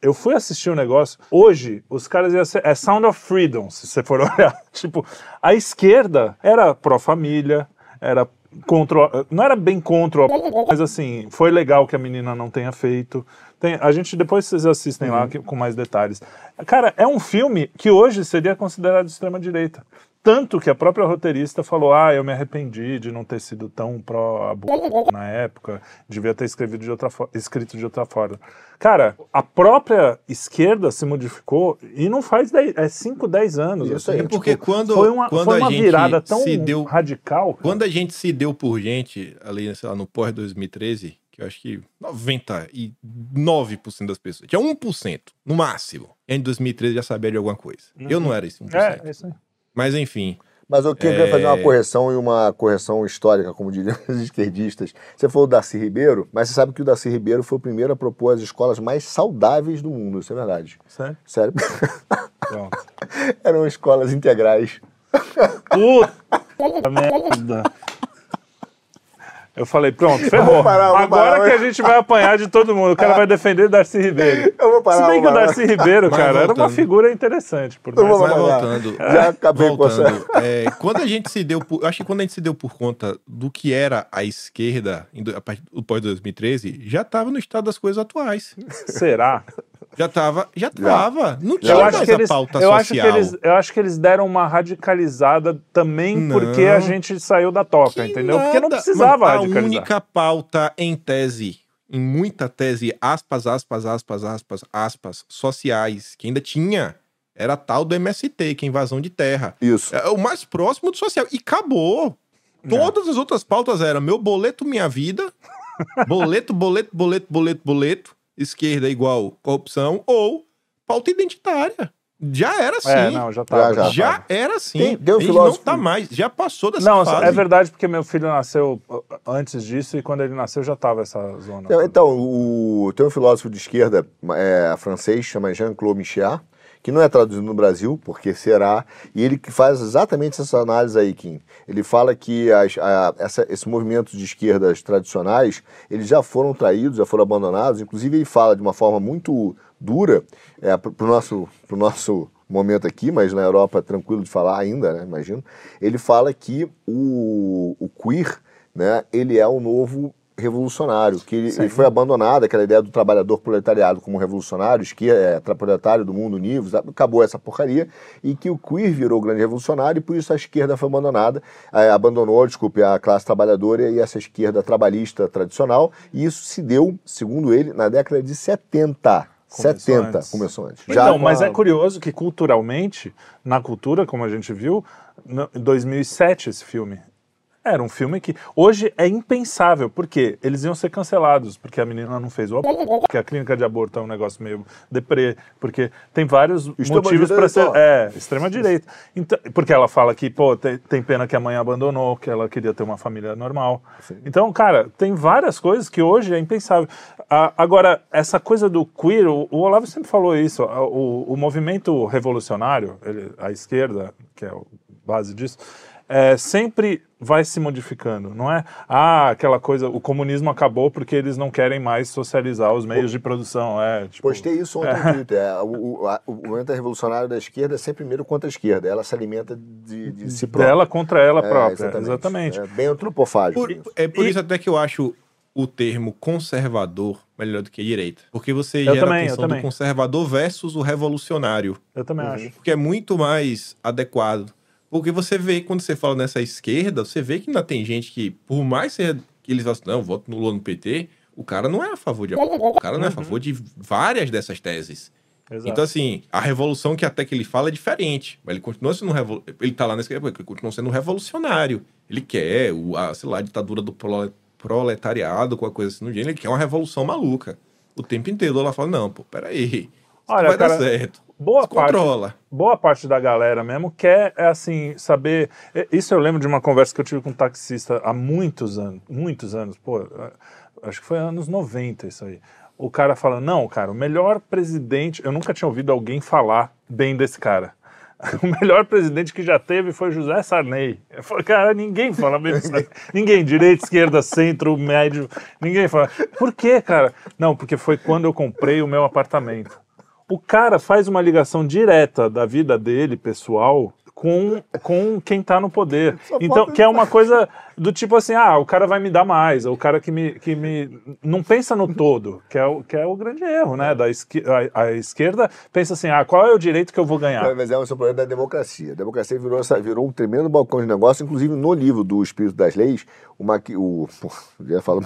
Eu fui assistir um negócio. Hoje, os caras iam ser. É Sound of Freedom, se você for olhar. tipo, a esquerda era pró-família, era contra. o- Não era bem contra, o- mas assim, foi legal que a menina não tenha feito. Tem, a gente depois vocês assistem lá que- com mais detalhes. Cara, é um filme que hoje seria considerado de extrema-direita. Tanto que a própria roteirista falou: Ah, eu me arrependi de não ter sido tão pró-aborto na época, devia ter escrevido de outra escrito de outra forma. Cara, a própria esquerda se modificou e não faz 10, é 5, 10 anos. Isso assim. É porque tipo, quando- foi uma, quando foi uma virada tão se deu- radical. cara. Quando a gente se deu por gente, ali, sei lá, no pós-2013, que eu acho que 99% das pessoas, tinha 1%, no máximo, em 2013 já sabia de alguma coisa. Eu não era esse 1%. É, é isso aí. Mas enfim, Mas eu queria É. fazer uma correção e uma correção histórica, como diriam os esquerdistas. Você falou do Darcy Ribeiro, mas você sabe que o Darcy Ribeiro foi o primeiro a propor as escolas mais saudáveis do mundo, isso é verdade. Sério? Sério. Pronto. Eram escolas integrais. Puta merda. Eu falei, pronto, ferrou. vou parar, eu Agora parar. que a gente vai apanhar de todo mundo. O cara vai defender Darcy Ribeiro. Eu vou parar, Se bem que o. Darcy Ribeiro, cara, era uma figura interessante. Por Eu mais vou mas voltando. Já acabei com essa. voltando, é, quando a gente se deu por, eu acho que quando a gente se deu por conta do que era a esquerda a partir do pós 2013, já estava no estado das coisas atuais. Será? Já estava, já estava. Não tinha Eu mais acho, que a eles, pauta eu, acho que social. eles, eu acho que eles deram uma radicalizada também Não. porque a gente saiu da toca, Que entendeu? Porque não nada. precisava Mano, radicalizar. A única pauta em tese, em muita tese, aspas, aspas, aspas, aspas, aspas, sociais, que ainda tinha, era a tal do MST, que é invasão de terra. Isso. É o mais próximo do social. E acabou. Todas as outras pautas eram meu boleto, minha vida, boleto, boleto, boleto, boleto, boleto, esquerda igual corrupção, ou pauta identitária. Já era assim. É, não, já tava. Já, Já tava. era assim. Tem- gente filósofo- não tá mais. Já passou dessa Não, fase. é verdade porque meu filho nasceu uh, antes disso e quando ele nasceu já tava essa zona. Então, Então, o, tem um filósofo de esquerda é, francês, chama Jean-Claude Michéa, que não é traduzido no Brasil, porque será, e ele que faz exatamente essa análise aí, Kim. Ele fala que as, a, essa, esse movimento de esquerdas tradicionais, eles já foram traídos, já foram abandonados, inclusive ele fala de uma forma muito dura, é, para o nosso, pro nosso momento aqui, mas na Europa tranquilo de falar ainda, né, imagino, ele fala que o, o queer, né, ele é o novo revolucionário, que ele, ele foi abandonado, aquela ideia do trabalhador proletariado como revolucionário, que é tra- proletário do mundo sabe? acabou essa porcaria, e que o queer virou o grande revolucionário, e por isso a esquerda foi abandonada, eh, abandonou, desculpe, a classe trabalhadora e essa esquerda trabalhista tradicional, e isso se deu, segundo ele, na década de 70. Começou 70 antes. começou antes. Então, com mas a- é curioso que culturalmente, na cultura, como a gente viu, em 2007 esse filme. Era um filme que hoje é impensável, porque eles iam ser cancelados, porque a menina não fez o aborto, porque a clínica de aborto é um negócio meio deprê, porque tem vários motivos para ser. É, extrema-direita. Então, porque ela fala que, pô, tem, tem pena que a mãe abandonou, que ela queria ter uma família normal. Então, cara, tem várias coisas que hoje é impensável. Agora, essa coisa do queer, o, o Olavo sempre falou isso, a- o, o movimento revolucionário, ele- a esquerda, que é a base disso, é, sempre vai se modificando, não é? Ah, aquela coisa, o comunismo acabou porque eles não querem mais socializar os meios de produção, é, tipo... Postei isso ontem no Twitter. É, o, o, a- o movimento revolucionário da esquerda é sempre primeiro contra a esquerda. Ela se alimenta de, de si própria. Dela contra ela É, própria, exatamente. É bem antropofágico. Por- isso. é por E- isso até que eu acho o termo conservador melhor do que direita. Porque você Eu gera também, a também. do conservador versus o revolucionário. Eu também Uhum. acho. Porque é muito mais adequado. Porque você vê, quando você fala nessa esquerda, você vê que ainda tem gente que, por mais ser, que eles falam assim, não, voto no Lula no PT, o cara não é a favor de. O cara não é a favor de várias dessas teses. Exato. Então, assim, a revolução que até que ele fala é diferente. Mas ele continua sendo revol... Ele tá lá nessa época, ele continua sendo um revolucionário. Ele quer, o, a, sei lá, a ditadura do prole- proletariado, com a coisa assim no gênero, ele quer uma revolução maluca. O tempo inteiro ela fala, não, pô, peraí. Olha, vai cara, dar certo. Boa parte, controla. boa parte da galera mesmo quer, é assim, saber. é, Isso eu lembro de uma conversa que eu tive com um taxista há muitos anos, muitos anos, pô, é, acho que foi anos 90 isso aí. O cara fala, não, cara, o melhor presidente. Eu nunca tinha ouvido alguém falar bem desse cara. o melhor presidente que já teve foi José Sarney. Eu cara, ninguém fala mesmo. ninguém, direita, esquerda, centro, médio, ninguém fala. Por quê, cara? Não, porque foi quando eu comprei o meu apartamento. O cara faz uma ligação direta da vida dele, pessoal, com, com quem está no poder. Então, que é uma coisa do tipo assim, ah, o cara vai me dar mais, ou o cara que me, que me não pensa no todo, que é o, que é o grande erro, né? Da esqui, a, a, esquerda pensa assim, ah, qual é o direito que eu vou ganhar? Mas é o seu problema da democracia. A democracia virou, virou um tremendo balcão de negócio, inclusive no livro do Espírito das Leis, uma, o, já falo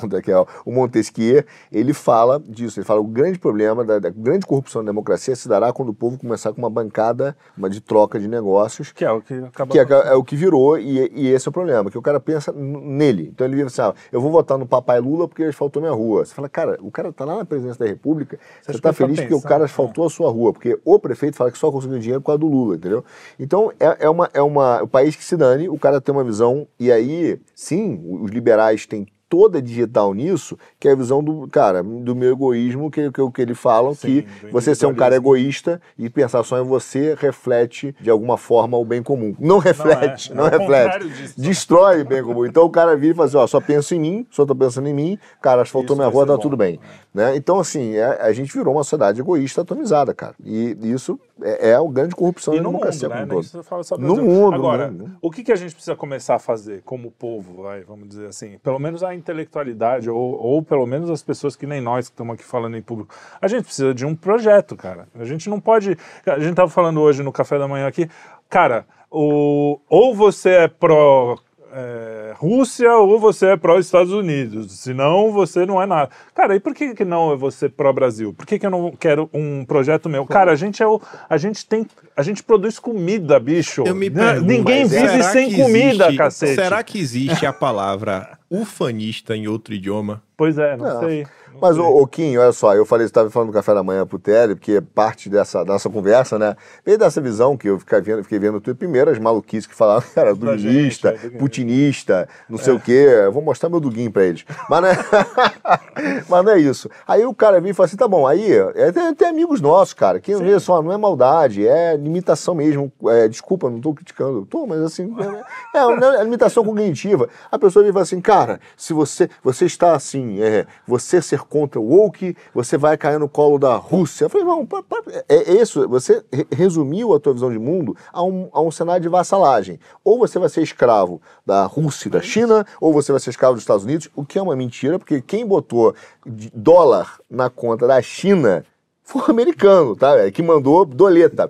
o Montesquieu, ele fala disso, ele fala o grande problema da, da grande corrupção da democracia se dará quando o povo começar com uma bancada uma de troca de negócios, que é o que acaba que é, é, o que virou e, e, esse é o problema, que o cara pensa nele. Então ele vira assim, ah, eu vou votar no papai Lula porque asfaltou minha rua. Você fala, cara, o cara tá lá na presidência da república, você, você tá feliz porque o cara asfaltou a sua rua, porque o prefeito fala que só conseguiu dinheiro por causa do Lula, entendeu? Então é, é, uma, é uma, o país que se dane, o cara tem uma visão, e aí, sim, os liberais têm toda digital nisso, que é a visão do, cara, do meu egoísmo, que, que, que eles falam, Sim, que você ser um cara egoísta e pensar só em você reflete, de alguma forma, o bem comum. Não reflete, não, é, não é reflete. Disso. Destrói o bem comum. Então o cara vira e fala assim, ó, só penso em mim, só tô pensando em mim, cara, asfaltou minha rua, tá bom. tudo bem. Né? Então, assim, é, a gente virou uma sociedade egoísta atomizada, cara. E isso é, é a grande corrupção e da democracia mundo, né? Fala só no mundo. Agora, no o que, que a gente precisa começar a fazer como povo, vai, vamos dizer assim? Pelo menos a intelectualidade, ou, ou pelo menos as pessoas que nem nós que estamos aqui falando em público. A gente precisa de um projeto, cara. A gente não pode. A gente estava falando hoje no café da manhã aqui, cara, o, ou você é pró é, Rússia ou você é pró-Estados Unidos, senão você não é nada. Cara, e por que, que não é você pró-Brasil? Por que, que eu não quero um projeto meu? Cara, a gente é o. A gente tem. A gente produz comida, bicho. Eu me né? pergunto, Ninguém vive sem comida, existe, cacete. Será que existe a palavra ufanista em outro idioma? Pois é, não, não. sei. Mas, o, o Kim, olha só, eu falei, estava falando do café da manhã pro Télio, porque parte dessa nossa conversa, né? Veio dessa visão que eu fiquei vendo, fiquei vendo tudo. Primeiro, as maluquices que falavam, cara, duguinista, é, putinista, não sei é. o quê. Eu vou mostrar meu duguinho pra eles. Mas não, é... Mas não é isso. Aí o cara vem e fala assim: tá bom, aí, é, tem, tem amigos nossos, cara, que vê só, não é maldade, é limitação mesmo. É, desculpa, não tô criticando. Tô, mas assim, é, é, é limitação cognitiva. A pessoa vem e fala assim, cara, se você, você está assim, é, você ser contra o woke, você vai cair no colo da Rússia. Eu falei, não, é isso, você resumiu a tua visão de mundo a um, a um cenário de vassalagem. Ou você vai ser escravo da Rússia e da China, ou você vai ser escravo dos Estados Unidos, o que é uma mentira, porque quem botou dólar na conta da China foi o americano, tá? Que mandou doleta.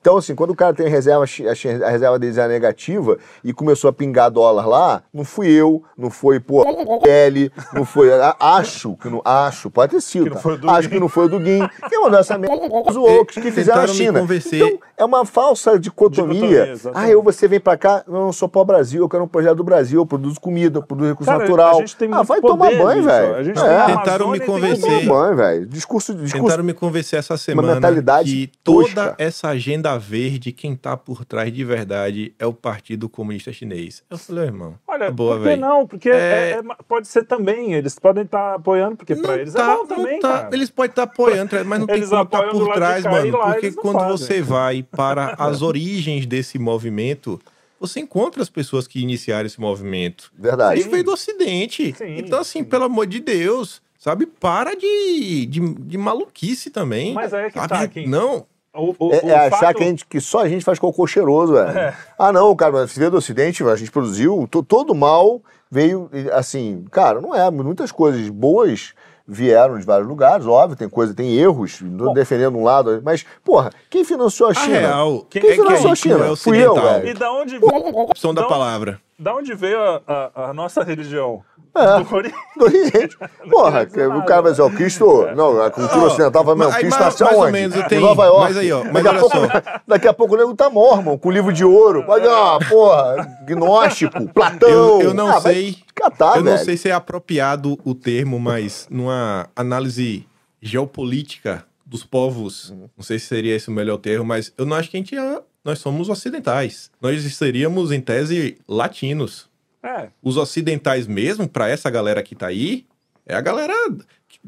Então, assim, quando o cara tem reserva, a reserva deles é negativa e começou a pingar dólar lá, não fui eu, não foi, pô, L, não foi. Acho que não. Acho, pode ter sido. Que tá? Acho que não foi o Duguin. Quem mandou essa merda? Os outros que fizeram a China. Então, é uma falsa dicotomia. dicotomia ah, eu, você vem pra cá, não, eu sou pau Brasil, eu quero um projeto do Brasil, eu produzo comida, eu produzo recurso cara, natural. ah, vai tomar banho, velho. É. Tentaram me convencer. Tomar banho, velho. Discurso, discurso. Tentaram me convencer essa semana uma mentalidade que toda essa agenda agenda verde, quem tá por trás de verdade é o Partido Comunista Chinês. Eu falei, irmão. Olha, tá boa, por que véio. não? Porque é... É, é pode ser também. Eles podem estar tá apoiando, porque para eles é tá, é bom também. Tá. Eles podem estar tá apoiando, mas não tem como estar tá por trás, mano. Lá, porque quando fazem. você vai para as origens desse movimento você encontra as pessoas que iniciaram esse movimento. Verdade. Isso veio do Ocidente. Sim, então, assim, sim. pelo amor de Deus, sabe? Para de, de, de maluquice também. Mas aí é que sabe? tá, Kim. Não, o, o, é, é achar fato... que, a gente, que só a gente faz cocô cheiroso, velho. É. Ah, não, cara, se veio do Ocidente, a gente produziu, todo mal veio, assim, cara, não é, muitas coisas boas vieram de vários lugares, óbvio, tem coisa, tem erros, Bom, defendendo um lado, mas, porra, quem financiou a China? A real, quem, quem é financiou a, a China? É Fui eu, velho. E da onde... Opção da palavra. Da onde veio a, a, a nossa religião? É, do Oriente. Do Oriente. Porra, o cara vai dizer, o Cristo. Não, a cultura ocidental vai, não, Cristo nasceu mais onde? ou menos, eu tenho. Em Nova York. Mas aí, ó, mas daqui, a pouco, daqui a pouco o nego tá mormon, com livro de ouro. Pode, ó, porra, gnóstico, Platão. Eu, eu não ah, sei. Catar, eu velho. não sei se é apropriado o termo, mas numa análise geopolítica dos povos, não sei se seria esse o melhor termo, mas eu não acho que a gente é, nós somos ocidentais. Nós seríamos, em tese, latinos. É. Os ocidentais mesmo, para essa galera que tá aí, É a galera,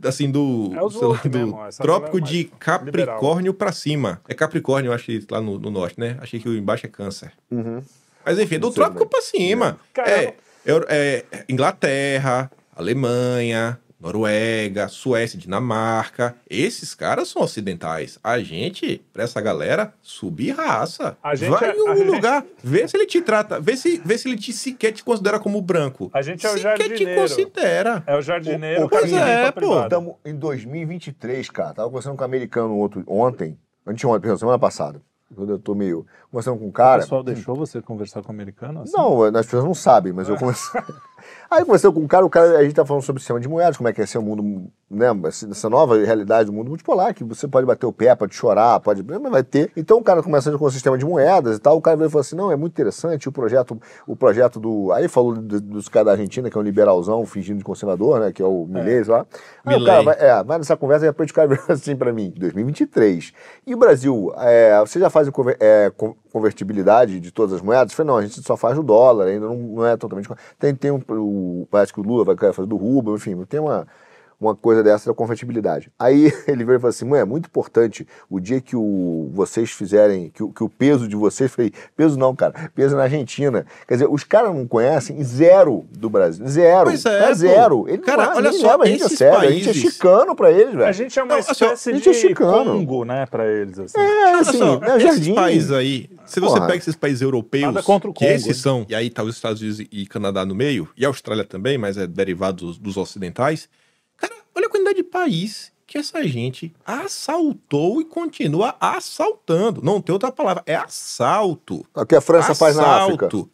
assim, do, É lá, do mesmo, trópico de Capricórnio pra cima. É Capricórnio, eu acho que lá no, no norte, né? Achei que o embaixo é câncer. Uhum. Mas enfim, do Não sei, trópico pra cima. Cara, É, Euro- é Inglaterra, Alemanha, Noruega, Suécia, Dinamarca. Esses caras são ocidentais. A gente, pra essa galera, subir raça. A gente Vai é- em um a gente- lugar, vê se ele te trata, vê se, vê se ele te sequer te considera como branco. A gente é o sequer te jardineiro. considera. É o jardineiro O- o- que pois é, pô. Estamos em 2023, cara. Tava conversando com um americano outro, ontem, anteontem, perdão, semana passada. Quando eu tô meio. Conversando com um O cara. pessoal deixou você conversar com o americano? assim? Não, as pessoas não sabem, mas eu comecei. Aí conversei com um cara, o cara, a gente tá falando sobre o sistema de moedas, como é que é ser o mundo, né, essa nova realidade do mundo multipolar, que você pode bater o pé, pode chorar, pode, mas vai ter. Então o cara começa com o sistema de moedas e tal, o cara veio e falou assim, não, é muito interessante o projeto, o projeto do, aí falou do- dos caras da Argentina, que é um liberalzão, fingindo de conservador, né, que é o Milei lá. Aí o cara vai, é, vai nessa conversa e depois o cara veio assim pra mim, 2023. E o Brasil, é, você já faz conver- é, convertibilidade de todas as moedas? Falei, não, a gente só faz o dólar, ainda não, não é totalmente. Tem, tem um, o, parece que o Lula vai fazer do rublo, enfim, tem uma, uma coisa dessa da convertibilidade. Aí ele veio e falou assim: mãe, é muito importante o dia que o, vocês fizerem, que, o- que o peso de vocês. Falei, peso não, cara, peso na Argentina. Quer dizer, os caras não conhecem zero do Brasil. Zero. Pois é, pô. zero. Ele Cara, não, olha nem só, a gente esses sério. A gente é países- chicano pra eles, velho. A gente é uma Não, assim, espécie a gente é de chicano. Congo, né, pra eles, assim. É, Olha assim, só, é esses jardim. países aí, se você Porra. pega esses países europeus, Nada contra o que Congo, esses hein? são, e aí tá os Estados Unidos e Canadá no meio, e a Austrália também, mas é derivado dos, dos ocidentais. Olha a quantidade de país que essa gente assaltou e continua assaltando. Não tem outra palavra, é assalto. O que a França faz na África. Assalto.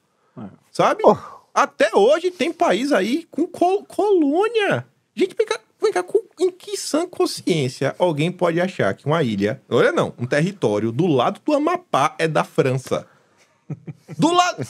Sabe? Oh. Até hoje tem país aí com col- colônia. Gente, vem cá, vem cá, com- em que sã consciência alguém pode achar que uma ilha, olha não, um território do lado do Amapá é da França? Do lado.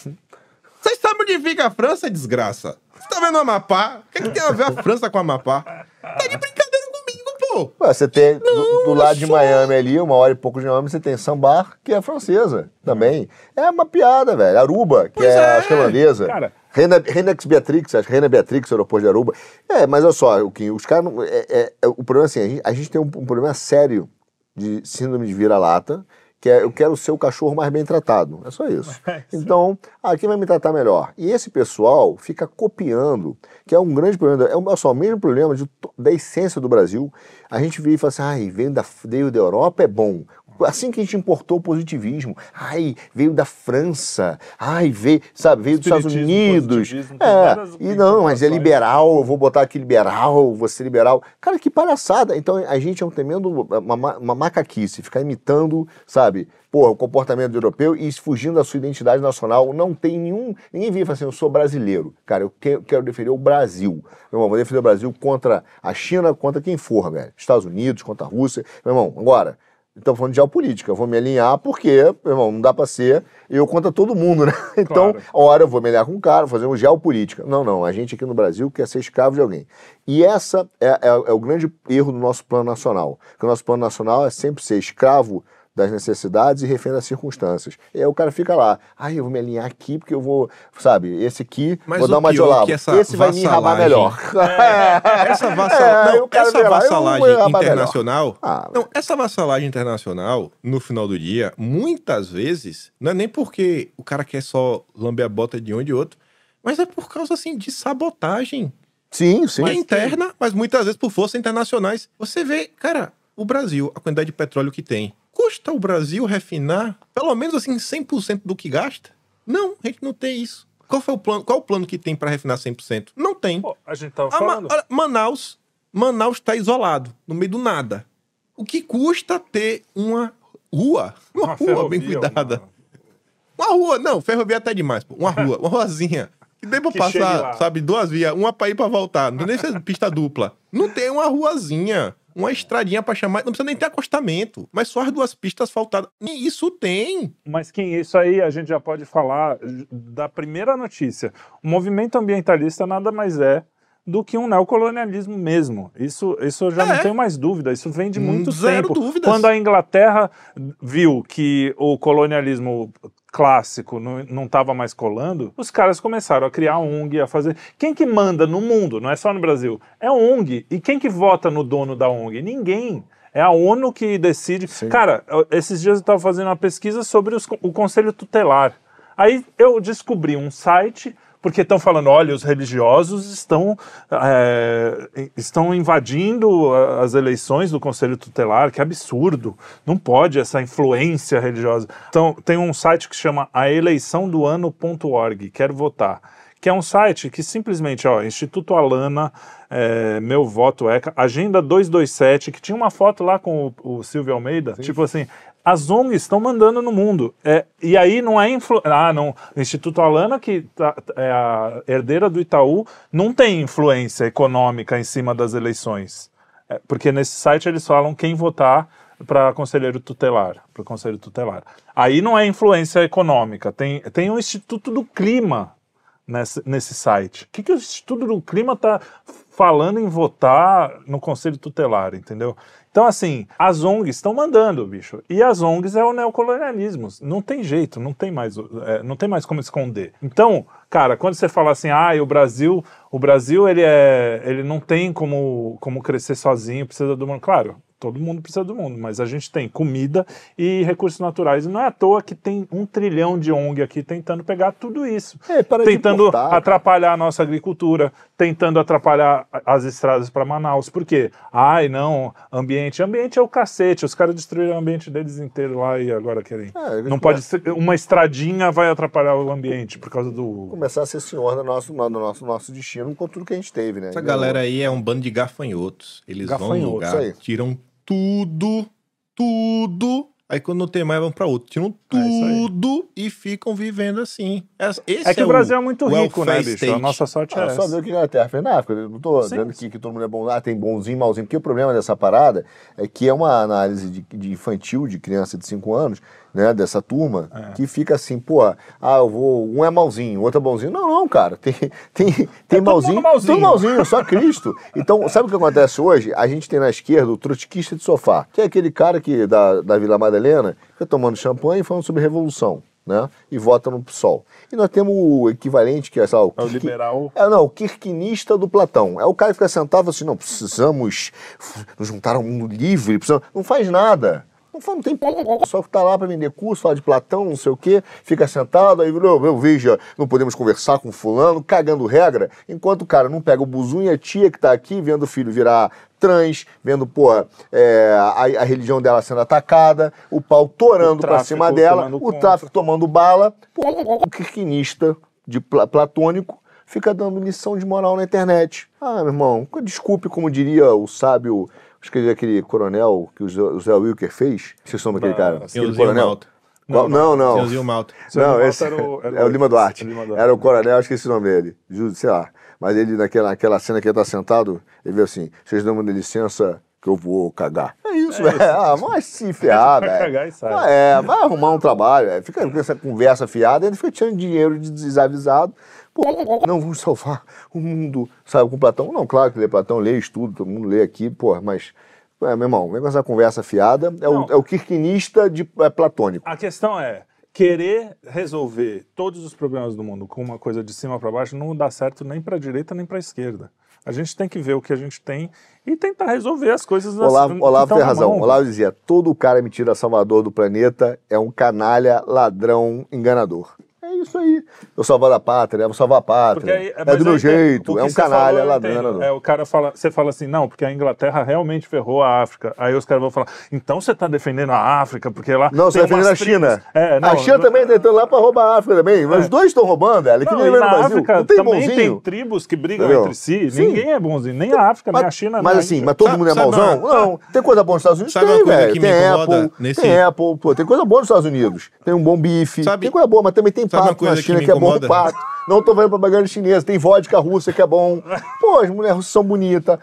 Vocês sabem onde fica a França, desgraça? Você tá vendo o Amapá? O que, é que tem a ver a França com o Amapá? Tá de brincadeira comigo, pô! Ué, você tem, do, do lado de só- Miami ali, uma hora e pouco de Miami, você tem Sambar, que é francesa também. É uma piada, velho. Aruba, que é, é. acho que é holandesa. Cara. Reina, Reinax Beatrix, acho que Reina Beatrix, aeroporto de Aruba. É, mas olha só, o que os caras. não- É, é- é- o problema é assim, a gente, a gente tem um, um problema sério de síndrome de vira-lata, que é eu quero ser o cachorro mais bem tratado. É só isso. Então, ah, quem vai me tratar melhor? E esse pessoal fica copiando, que é um grande problema. É o, só, o mesmo problema de da essência do Brasil. A gente vira e fala assim, ai, veio da, veio da Europa, é bom. Assim que a gente importou o positivismo, ai, veio da França, ai, veio, sabe, veio dos Estados Unidos. É, e não, mas é liberal, eu vou botar aqui liberal, você liberal. Cara, que palhaçada. Então a gente é um tremendo, uma, ma- uma macaquice, ficar imitando, sabe, porra, o comportamento europeu e fugindo da sua identidade nacional. Não tem nenhum, ninguém e fala assim, eu sou brasileiro. Cara, eu que- quero defender o Brasil. Meu irmão, vou defender o Brasil contra a China, contra quem for, velho. Estados Unidos, contra a Rússia. Meu irmão, agora, Estamos falando de geopolítica. Eu vou me alinhar porque, meu irmão, não dá pra ser eu contra todo mundo, né? Então, Claro. hora eu vou me alinhar com um cara, fazer um geopolítica. Não, não. A gente aqui no Brasil quer ser escravo de alguém. E essa é, é- é o grande erro do nosso plano nacional. Que o nosso plano nacional é sempre ser escravo das necessidades e refém das circunstâncias. E aí o cara fica lá, ai, eu vou me alinhar aqui porque eu vou, sabe, esse aqui, Mas vou dar uma de é olavo. essa Esse vai me vassalagem- melhor. Essa. É, aí não, o cara essa lá, vassalagem internacional. Ah, não, essa vassalagem internacional, no final do dia, muitas vezes, não é nem porque o cara quer só lamber a bota de um e de outro, mas é por causa assim de sabotagem Sim, sim. é interna, mas muitas vezes por forças internacionais. Você vê, cara, o Brasil, a quantidade de petróleo que tem, custa o Brasil refinar pelo menos assim 100% do que gasta? Não, a gente não tem isso. Qual foi o plano? Qual o plano que tem para refinar 100%? Não tem. Pô, a gente tava A Ma- falando. olha, Manaus, Manaus está isolado, no meio do nada. O que custa ter uma rua, uma, Uma rua bem cuidada, uma- uma rua, não, ferrovia até demais, pô. Uma rua, uma ruazinha. Que dê pra Que passar, sabe, duas vias, uma pra ir pra voltar. Não tem nem pista dupla. Não tem uma ruazinha, uma estradinha pra chamar. Não precisa nem ter acostamento. Mas só as duas pistas faltadas. E isso tem. Mas quem isso aí a gente já pode falar da primeira notícia. O movimento ambientalista nada mais é do que um neocolonialismo mesmo. Isso, isso eu já não É. tenho mais dúvida. Isso vem de muito zero tempo. dúvidas. Quando a Inglaterra viu que o colonialismo clássico não, não tava mais colando, os caras começaram a criar ONG, a fazer. Quem que manda no mundo, não é só no Brasil, é ONG. E quem que vota no dono da ONG? Ninguém. É a ONU que decide. Sim. Cara, esses dias eu estava fazendo uma pesquisa sobre os o Conselho Tutelar. Aí eu descobri um site, porque estão falando, olha, os religiosos estão, é, estão invadindo a- as eleições do Conselho Tutelar, que absurdo. Não pode essa influência religiosa. Então, tem um site que chama aeleiçãodoano.org, quero votar. Que é um site que simplesmente, ó, Instituto Alana, é, Meu Voto ECA, Agenda 227, que tinha uma foto lá com o, o Silvio Almeida, tipo assim, as ONGs estão mandando no mundo. É, e aí não é influ... Ah, não. O Instituto Alana, que tá- é a herdeira do Itaú, não tem influência econômica em cima das eleições. É, porque nesse site eles falam quem votar para conselheiro tutelar, para conselho tutelar. Aí não é influência econômica, tem, tem o Instituto do Clima nesse, nesse site. O que, que o Instituto do Clima está falando em votar no conselho tutelar, entendeu? Então, assim, as ONGs estão mandando, bicho. E as ONGs é o neocolonialismo. Não tem jeito, não tem mais, é, não tem mais como esconder. Então, cara, quando você fala assim, ah, o Brasil, o Brasil ele é, ele não tem como, como crescer sozinho, precisa do mundo. Claro, todo mundo precisa do mundo, mas a gente tem comida e recursos naturais. E não é à toa que tem um trilhão de ONG aqui tentando pegar tudo isso. É, para de tentando importar, cara. atrapalhar a nossa agricultura, tentando atrapalhar as estradas para Manaus. Por quê? Ai, não, ambiente. Ambiente é o cacete. Os caras destruíram o ambiente deles inteiro lá e agora querem. É, não pode ser. Uma estradinha vai atrapalhar o ambiente por causa do. Começar a ser senhor do nosso, do nosso, nosso destino com tudo que a gente teve, né? Essa galera aí é um bando de gafanhotos. Eles vão Gafanhotos, no lugar, tiram tudo, tudo. Aí quando não tem mais, vão pra outro. Tiram É tudo e ficam vivendo assim. Esse É que o Brasil é muito rico, né, bicho? state. A nossa sorte é Ah, só ver o que a Inglaterra fez na África. Eu não tô Sim. dizendo que, que todo mundo é bom. Ah, tem bonzinho, malzinho. Porque o problema dessa parada é que é uma análise de, de infantil, de criança de 5 anos, né, dessa turma, É. que fica assim, pô, ah, eu vou. Um é malzinho, o outro é bonzinho. Não, não, cara. Tem, tem, tem todo malzinho. mundo malzinho. Tudo malzinho, só Cristo. Então, sabe o que acontece hoje? A gente tem na esquerda o trotskista de sofá, que é aquele cara que da, da Vila Madalena fica tomando champanhe e falando sobre revolução. Né? E vota no PSOL. E nós temos o equivalente, que é, sabe, É o Kirk- liberal. é, não, o kirquinista do Platão. É o cara que fica sentado e fala assim, não, precisamos nos juntar ao mundo livre, precisamos... não faz nada. Não, não tem só que tá lá para vender curso, fala de Platão, não sei o quê, fica sentado, aí eu, eu veja, não podemos conversar com fulano, cagando regra, enquanto o cara não pega o buzu e a tia que tá aqui vendo o filho virar trans, vendo, pô, é, a, a religião dela sendo atacada, o pau torando tráfico cima dela, o conta. tráfico tomando bala, pô, o kirquinista de pla- platônico fica dando lição de moral na internet. Ah, meu irmão, desculpe, como diria o sábio, acho que ele é aquele coronel que o Zé- Wilker fez. Vocês são daquele cara? Aquele coronel? Malta. Qual- Não, não. Senhorzinho Malta. Não, Malta esse era o- era é o Lima Duarte. Lima Duarte. Era o coronel, esqueci o nome dele. Sei lá. Mas ele, naquela, naquela cena que ele tá sentado, ele veio assim: vocês dão uma licença que eu vou cagar. É isso, velho. Ah, vai se ferrar, Vai velho. cagar e sai. Ah, É, vai arrumar um trabalho, velho. Fica com essa conversa fiada, ele fica tirando dinheiro de desavisado. Não, vamos salvar o mundo, sabe, com Platão. Não, claro que lê Platão, lê estudo, todo mundo lê aqui, pô, mas, é, meu irmão, vem com essa conversa fiada, é o, é o kirquinista de, é, platônico. A questão é querer resolver todos os problemas do mundo com uma coisa de cima para baixo não dá certo nem para direita nem para esquerda. A gente tem que ver o que a gente tem e tentar resolver as coisas das- Olavo, que Olavo tem razão. mão. Olavo dizia: todo cara mentira salvador do planeta é um canalha, ladrão, enganador. É isso aí. Eu salvar a pátria, eu vou salvar a pátria. aí- é mas do meu aí, jeito, é um canalha, falou, ladrão. É, o cara fala, você fala assim, não, porque a Inglaterra realmente ferrou a África. Aí os caras vão falar, então você tá defendendo a África, porque lá. Não, você tem tá defendendo a China. É, não, a China também tá entrando lá pra roubar a África também. Mas É. os dois estão roubando, ela. Que Não, nem e no Brasil. África não tem também bonzinho. tem tribos que brigam Entendeu? entre si. Sim. Ninguém é bonzinho. Nem a África, nem a China, Mas assim, mas todo mundo é mauzão? Não. Tem coisa boa nos Estados Unidos? Sabe tem, uma coisa velho. Tem Apple, tem Apple, pô, tem coisa boa nos Estados Unidos. Tem um bom bife, Sabe- tem coisa boa, mas também tem uma pato na coisa que China me que, é bom incomoda? pato. Não tô vendo propaganda chinesa, tem vodka russa que é bom. Pô, as mulheres russas são bonitas.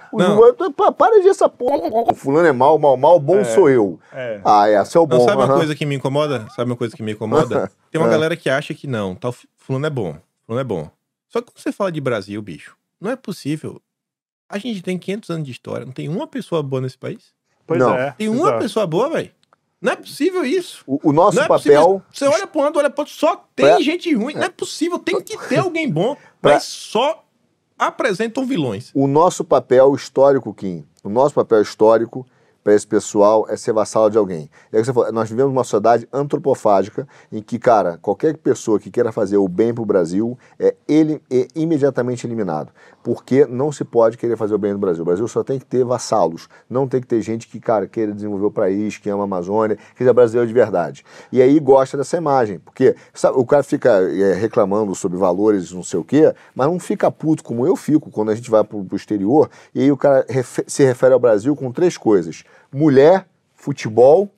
Para de essa porra. O fulano é mal, mal, mal, bom sou eu. é. Ah, esse é o bom. Não, sabe uma aham. coisa que me incomoda? Sabe uma coisa que me incomoda? Tem uma É. galera que acha que não, tal fulano é bom, fulano é bom. Só que quando você fala de Brasil, bicho, não é possível. A gente tem 500 anos de história, não tem uma pessoa boa nesse país? Pois Não. é. Tem uma exato. pessoa boa, velho. Não é possível isso. O, o nosso é papel. possível. Você olha pro lado, olha pro outro, só tem Pra- gente ruim. Não é possível, tem que ter alguém bom, Pra- mas só apresentam vilões. O nosso papel histórico, Kim, o nosso papel histórico para esse pessoal é ser vassalo de alguém. É o que você falou, nós vivemos uma sociedade antropofágica em que, cara, qualquer pessoa que queira fazer o bem para o Brasil é ele é imediatamente eliminado. Porque não se pode querer fazer o bem no Brasil. O Brasil só tem que ter vassalos. Não tem que ter gente que, cara, queira desenvolver o país, que ama a Amazônia, que seja brasileiro de verdade. E aí gosta dessa imagem. Porque sabe, o cara fica é, reclamando sobre valores, não sei o quê, mas não fica puto como eu fico quando a gente vai pro, pro exterior. E aí o cara refe- se refere ao Brasil com três coisas: mulher, futebol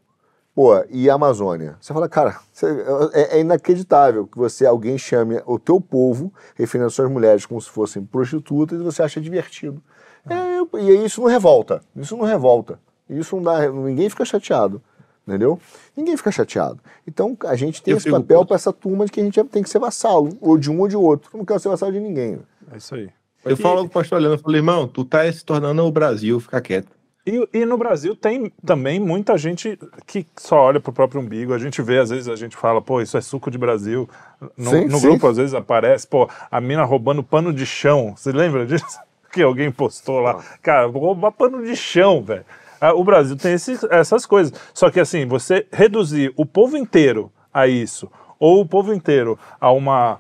Pô, e Amazônia? Você fala, cara, você- é, é inacreditável que você, alguém chame o teu povo, referindo suas mulheres como se fossem prostitutas, e você acha divertido. É, eu- e aí isso não revolta. Isso não revolta. Isso não dá. Ninguém fica chateado. Entendeu? Ninguém fica chateado. Então a gente tem Eu esse papel para essa turma de que a gente tem que ser vassalo, ou de um ou de outro. Eu não quero ser vassalo de ninguém. É isso aí. Eu falo com o pastor Leandro, eu falo, irmão, tu tá se tornando o Brasil, fica quieto. E, e no Brasil tem também muita gente que só olha pro próprio umbigo. A gente vê, às vezes, a gente fala, pô, isso é suco de Brasil. No, Sim, no sim. grupo, às vezes, aparece, pô, a mina roubando pano de chão. Você lembra disso? Que alguém postou lá. Cara, vou roubar pano de chão, velho. Ah, O Brasil tem esses- essas coisas. Só que, assim, você reduzir o povo inteiro a isso, ou o povo inteiro a uma.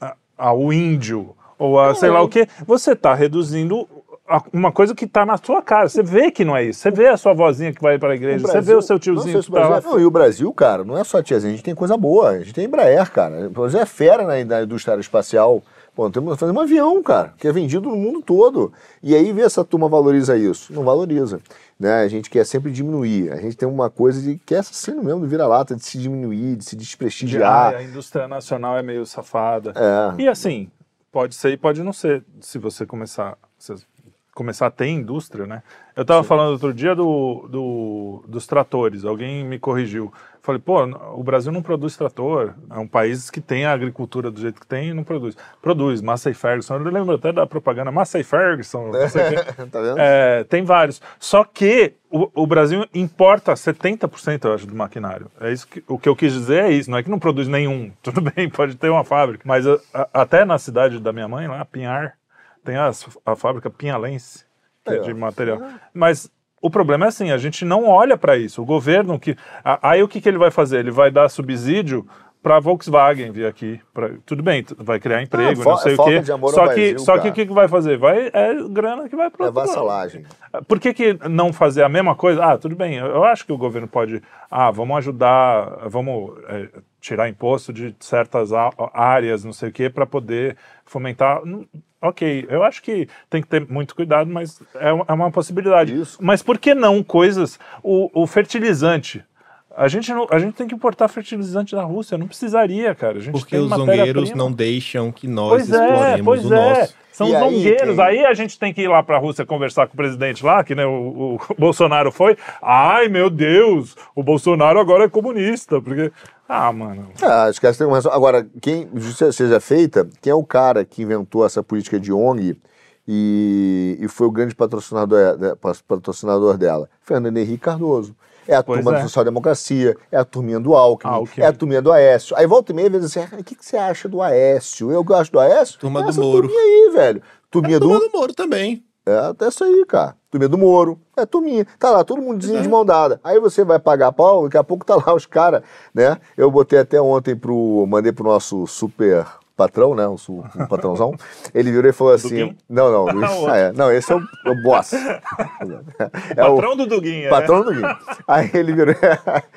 a- ao índio, ou a sei lá o quê, você tá reduzindo uma coisa que tá na sua cara. Você vê que não é isso. Você vê a sua vozinha que vai para a igreja, você vê o seu tiozinho não, que tá. Brasil é- não, e o Brasil, cara, não é só tiazinha, a gente tem coisa boa. A gente tem Embraer, cara. O Brasil é fera na, na indústria aeroespacial. Pô, temos fazer um avião, cara, que é vendido no mundo todo. E aí vê essa turma valoriza isso. Não valoriza. Né? A gente quer sempre diminuir. A gente tem uma coisa de que é assim mesmo, vira-lata, de se diminuir, de se de, desprestigiar. ah, a indústria nacional é meio safada. É. E assim, pode ser e pode não ser, se você começar, começar a ter indústria, né? Eu estava falando outro dia do, do- dos tratores, alguém me corrigiu. Falei, pô, o Brasil não produz trator, é um país que tem a agricultura do jeito que tem e não produz. Produz, Massey Ferguson, eu lembro até da propaganda, Massey Ferguson, não sei quê. tá vendo? É, tem vários. Só que o, o Brasil importa 70%, eu acho, do maquinário. É isso que, o que eu quis dizer é isso. Não é que não produz nenhum. Tudo bem, pode ter uma fábrica. Mas a- a- até na cidade da minha mãe, lá, Pinhar, tem as- a fábrica Pinhalense, que é de material. Mas o problema é assim, a gente não olha para isso. O governo que. a- Aí o que, que ele vai fazer? Ele vai dar subsídio para Volkswagen vir aqui. pra- tudo bem, vai criar emprego, fal- não sei é o quê. de amor ao só que, Brasil, só que o que, que vai fazer? Vai, é grana que vai para É vassalagem. por que, que não fazer a mesma coisa? Ah, tudo bem, eu acho que o governo pode. Ah, vamos ajudar, vamos é, tirar imposto de certas áreas, não sei o quê, para poder fomentar. Hum, Ok, eu acho que tem que ter muito cuidado, mas é uma, é uma possibilidade. Isso. Mas por que não coisas. O, o fertilizante. A gente, não, a gente tem que importar fertilizante da Rússia, não precisaria, cara. A gente Porque tem os zongueiros não deixam que nós Pois é, exploremos pois o é. nosso. São E os aí, zongueiros. quem- Aí a gente tem que ir lá pra Rússia conversar com o presidente lá, que né, o, o Bolsonaro foi. Ai, meu Deus, o Bolsonaro agora é comunista. Porque. Ah, mano. Ah, acho que essa tem uma razão. Agora, quem, justiça seja feita, quem é o cara que inventou essa política de ONG e, e foi o grande patrocinador, é, patrocinador dela? Fernando Henrique Cardoso. É a Pois turma é. da social-democracia, é a turminha do Alckmin, Alckmin. é a turminha do Aécio. Aí volta e meia, às vezes assim, "Ah, o que, que você acha do Aécio? Eu gosto do Aécio? Turma do Moro. turminha aí, velho. Turminha do... Turma do Moro também. É até isso aí, cara. Turminha do Moro. É turminha. Tá lá, todo mundo de mão dada. Aí você vai pagar pau, daqui a pouco tá lá os caras, né? Eu botei até ontem pro. Mandei pro nosso super patrão, né? O, o patrãozão. Ele virou e falou assim. Não, não. Outro. ah, é. Não, esse é o, é o boss. É o Patrão do Duguinha. patrão do Guinho. Aí ele virou,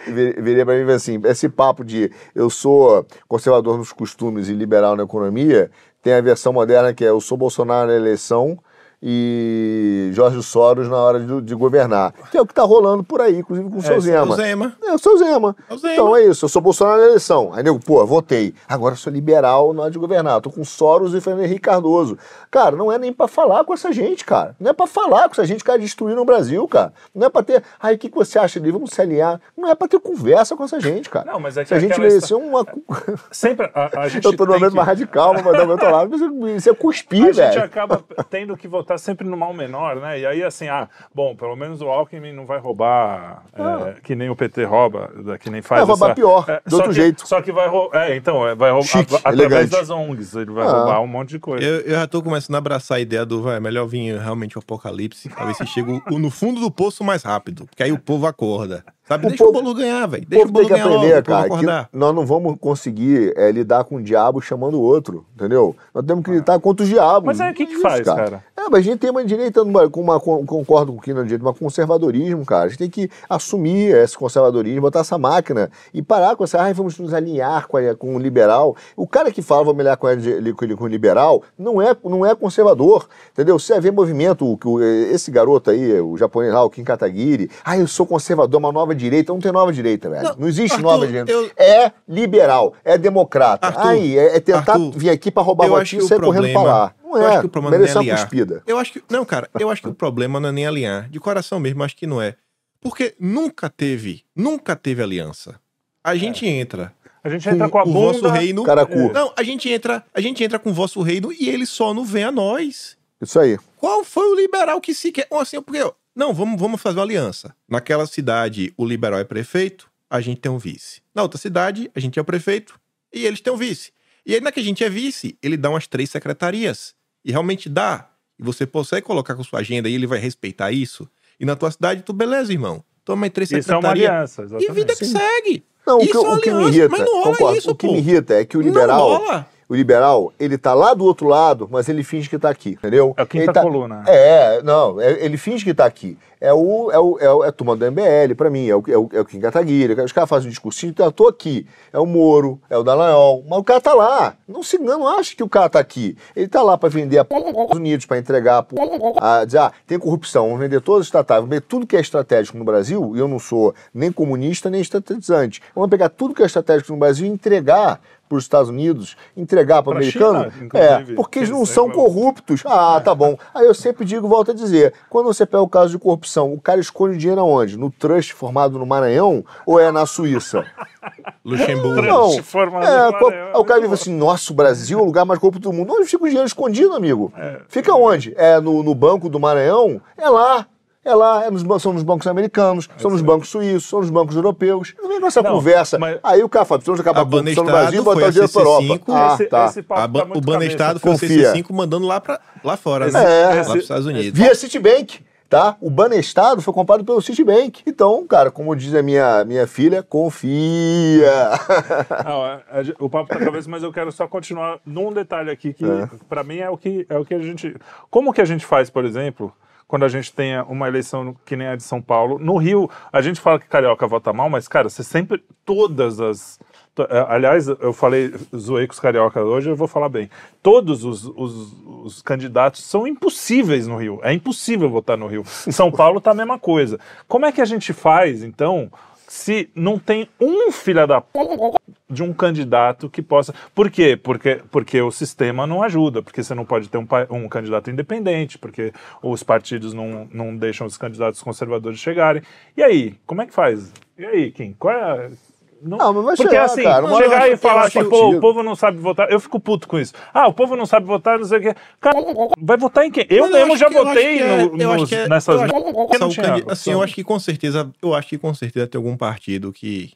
vir- virei pra mim e falou assim: esse papo de eu sou conservador nos costumes e liberal na economia, tem a versão moderna que é eu sou Bolsonaro na eleição e Jorge Soros na hora de, de governar. Que é o que tá rolando por aí, inclusive com o seu esse Zema. O Zema. É, eu o Zema. É o Zema. Então é isso, eu sou Bolsonaro na eleição. Aí nego, pô, votei. Agora eu sou liberal na hora de governar. Tô com Soros e Fernando Henrique Cardoso. Cara, não é nem pra falar com essa gente, cara. Não é pra falar com essa gente que cara destruíram o Brasil, cara. Não é pra ter. Ai, o que, que você acha dele? Vamos se alinhar. Não é pra ter conversa com essa gente, cara. Não, mas é que Se a gente merecer uma. Sempre a, a gente eu tô no momento que- mais radical, mas lado. Mas Isso é cuspir, A gente velho. acaba tendo que votar tá sempre no mal menor, né? E aí, assim, ah, bom, pelo menos o Alckmin não vai roubar é, que nem o PT rouba, da- que nem faz. Ah. Vai roubar essa- pior, é, de só outro que- jeito. Só que vai roubar. É, então, é, vai roubar Chique, a- através elegante. das ONGs. Ele vai Ah. roubar um monte de coisa. Eu, eu já tô começando a abraçar a ideia do, vai, melhor vir realmente o apocalipse, pra ver se chega no fundo do poço mais rápido, porque aí o povo acorda. Sabe? O Deixa povo- o bolo ganhar, velho. O Deixa o povo tem bolo que ganhar aprender, logo, o cara, que nós não vamos conseguir é, lidar com o diabo chamando o outro, entendeu? Nós temos que lutar contra os diabos. Mas aí o que que Isso, faz, cara? É, mas a gente tem uma direita, com uma, com- concordo com o Kino direita, um conservadorismo, cara. A gente tem que assumir esse conservadorismo, botar essa máquina e parar com essa, ai, vamos nos alinhar com, a- com o liberal. O cara que fala, vamos alinhar com, ele, com, o liberal, não é, não é conservador, entendeu? Você vê movimento, o, que o- esse garoto aí, o japonês lá, o Kim Kataguiri, ah, eu sou conservador, uma nova direita. Não tem nova direita, velho. Não, Não, existe Arthur, nova direita. eu- É liberal, é democrata. Arthur, Aí, é, é tentar Arthur, vir aqui pra roubar eu votinho e o sair correndo pra lá. Não eu é, acho que o problema não é alinhar. cuspida. Eu acho que. Não, cara, eu acho que o problema não é nem alinhar. De coração mesmo, acho que não é. Porque nunca teve, nunca teve aliança. A gente entra. A gente entra com a o bunda. vosso reino. Caracu. Não, a gente entra, a gente entra com o vosso reino e ele só não vem a nós. Isso aí. Qual foi o liberal que se quer? Ou assim, porque, não, vamos, vamos fazer uma aliança. Naquela cidade, o liberal é prefeito, a gente tem um vice. Na outra cidade, a gente é o prefeito e eles têm um vice. E aí, na que a gente é vice, ele dá umas três secretarias. E realmente dá. E você consegue colocar com sua agenda e ele vai respeitar isso. E na tua cidade, tu, beleza, irmão. Toma aí três Isso é uma secretarias. aliança, e exatamente. vida que segue. Não, o Isso que, é uma o que me aliança, irrita, mas não rola concordo, isso, o que pô. me irrita é que o Não liberal, rola. O liberal, ele tá lá do outro lado, mas ele finge que tá aqui, entendeu? É o quinta Ele tá- coluna. É, não, é- ele finge que tá aqui. É o, é o, é o é a turma do MBL, pra mim, é o, é o, é o Kim Kataguiri, os caras fazem um discursinho, então eu tô aqui. É o Moro, é o Dallagnol, mas o cara tá lá. Não se não acha que o cara tá aqui. Ele tá lá pra vender a p... Estados Unidos, pra entregar a, p... a dizer, ah, tem corrupção, vamos vender todas as estatais, vamos vender tudo que é estratégico no Brasil, e eu não sou nem comunista, nem estatizante. Vamos pegar tudo que é estratégico no Brasil e entregar para os Estados Unidos, entregar para o americano. China, É, porque eles não são corruptos. Ah, tá bom. Aí eu sempre digo, volto a dizer, quando você pega o caso de corrupção, o cara esconde o dinheiro aonde? No trust formado no Maranhão ou é na Suíça? Luxemburgo. Não. Trust formado É, qual- o cara diz assim, nossa, o Brasil é o lugar mais corrupto do mundo. Onde fica o dinheiro escondido, amigo? É. Fica onde? É no, no banco do Maranhão? É lá. É lá, é nos, são nos bancos americanos, são nos bancos suíços, são nos bancos europeus. Não vem com essa Não, conversa. mas- Aí o cara fala, precisamos acabar A com a corrupção no Brasil e botar a o dinheiro para Europa. CC5. Ah, Esse- tá. esse papo A tá ban- o Banestado foi Confia. o CC5 mandando lá, pra, lá fora, Esse- né? É. Lá esse- pros Estados Unidos. Via Citibank, tá? O Banestado foi comprado pelo Citibank. Então, cara, como diz a minha, minha filha, confia. Não, a- a- o papo tá cabeça, mas eu quero só continuar num detalhe aqui que pra mim é o que é o que a gente, como que a gente faz, por exemplo, quando a gente tem uma eleição que nem a de São Paulo, no Rio a gente fala que carioca vota mal, mas cara, você sempre todas as Aliás, eu falei, zoei com os carioca hoje, eu vou falar bem. Todos os, os, os candidatos são impossíveis no Rio. É impossível votar no Rio. São Paulo tá a mesma coisa. Como é que a gente faz, então, se não tem um filho da p... de um candidato que possa. Por quê? Porque, porque o sistema não ajuda, porque você não pode ter um, um candidato independente, porque os partidos não, não deixam os candidatos conservadores chegarem. E aí, como é que faz? E aí, Kim? Qual é a. Não, Ah, mas vai porque chegar, assim, cara, chegar eu e falar eu assim, pô, o povo não sabe votar, eu fico puto com isso. Ah, o povo não sabe votar, não sei o quê. Cara, vai votar em quem? Eu Mas mesmo acho já que- eu votei é- no- eu acho nos- que é- nessas. eu acho porque não candi- Assim, eu acho que com certeza, eu acho que com certeza tem algum partido que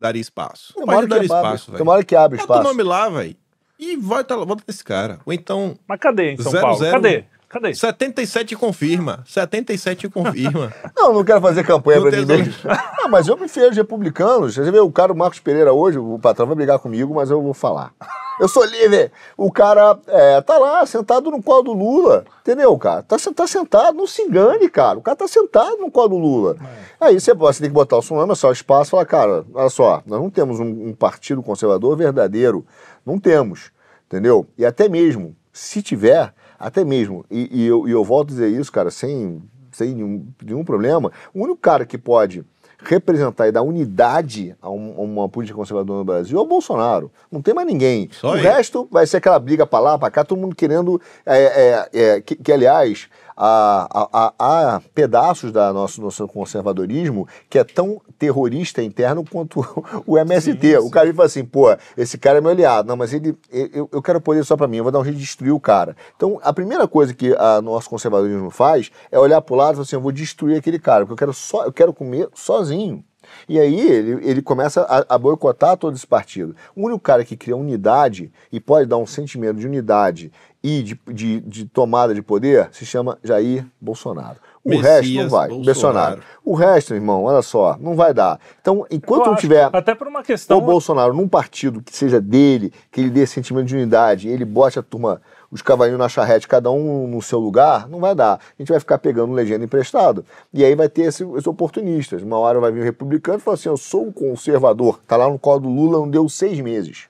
daria espaço. Tem O uma hora partido que daria abre, espaço, uma hora que abre Bota o espaço. nome lá, velho. E volta, volta nesse cara. Ou então, Mas cadê em São Zero, Paulo? zero. Cadê? Cadê? 77 confirma. 77 confirma. Não, não quero fazer campanha tem ninguém. Não, mas eu prefiro os republicanos. Você vê, o cara, o Marcos Pereira, hoje, o patrão vai brigar comigo, mas eu vou falar. Eu sou livre. O cara é, tá lá, sentado no colo do Lula. Entendeu, cara? Tá, tá sentado, não se engane, cara. O cara tá sentado no colo do Lula. Aí você, você tem que botar o seu nome, é só espaço e falar, cara, olha só, nós não temos um, um partido conservador verdadeiro. Não temos. Entendeu? E até mesmo, se tiver, até mesmo, e, e eu, e eu volto a dizer isso, cara, sem, sem nenhum, nenhum problema, o único cara que pode representar e dar unidade a, um- a uma política conservadora no Brasil é o Bolsonaro. Não tem mais ninguém. Só o ele. resto vai ser aquela briga pra lá, pra cá, todo mundo querendo. é, é, é, que, que, aliás, há, há, há pedaços da nosso, nosso conservadorismo que é tão terrorista interno quanto o MST. Sim, o sim. cara fala assim, pô, esse cara é meu aliado. Não, mas ele, eu, eu quero poder só pra mim, eu vou dar um jeito de destruir o cara. Então, a primeira coisa que a nosso conservadorismo faz é olhar pro lado e falar assim, eu vou destruir aquele cara, porque eu quero, só, eu quero comer sozinho. E aí ele, ele começa a, a boicotar todo esse partido. O único cara que cria unidade e pode dar um sentimento de unidade e de, de, de tomada de poder se chama Jair Bolsonaro. O Messias resto não vai. Bolsonaro. Bolsonaro. O resto, irmão, olha só, não vai dar. Então, enquanto não tiver Até por uma questão. o Bolsonaro num partido que seja dele, que ele dê sentimento de unidade, ele bote a turma, os cavalinhos na charrete, cada um no seu lugar, não vai dar. A gente vai ficar pegando legenda emprestado. E aí vai ter esse- esses oportunistas. Uma hora vai vir o republicano e falar assim: eu sou um conservador. Tá lá no colo do Lula, não deu seis meses.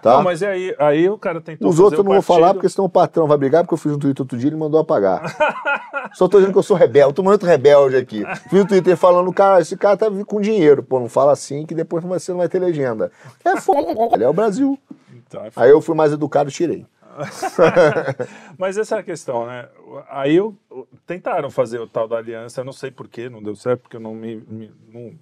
Tá? Não, mas e aí, aí o cara tentou. Os outros eu não vou falar, porque senão o patrão vai brigar, porque eu fiz um Twitter outro dia e ele mandou apagar. Só tô dizendo que eu sou rebelde, tô muito rebelde aqui. Fiz um Twitter falando, cara, esse cara tá com dinheiro. Pô, não fala assim que depois você não vai ter legenda. É foda, é o Brasil. Então, é Aí eu fui mais educado e tirei. Mas essa é a questão, né? Aí eu, tentaram fazer o tal da aliança, eu não sei porquê, não deu certo, porque eu não me. me- não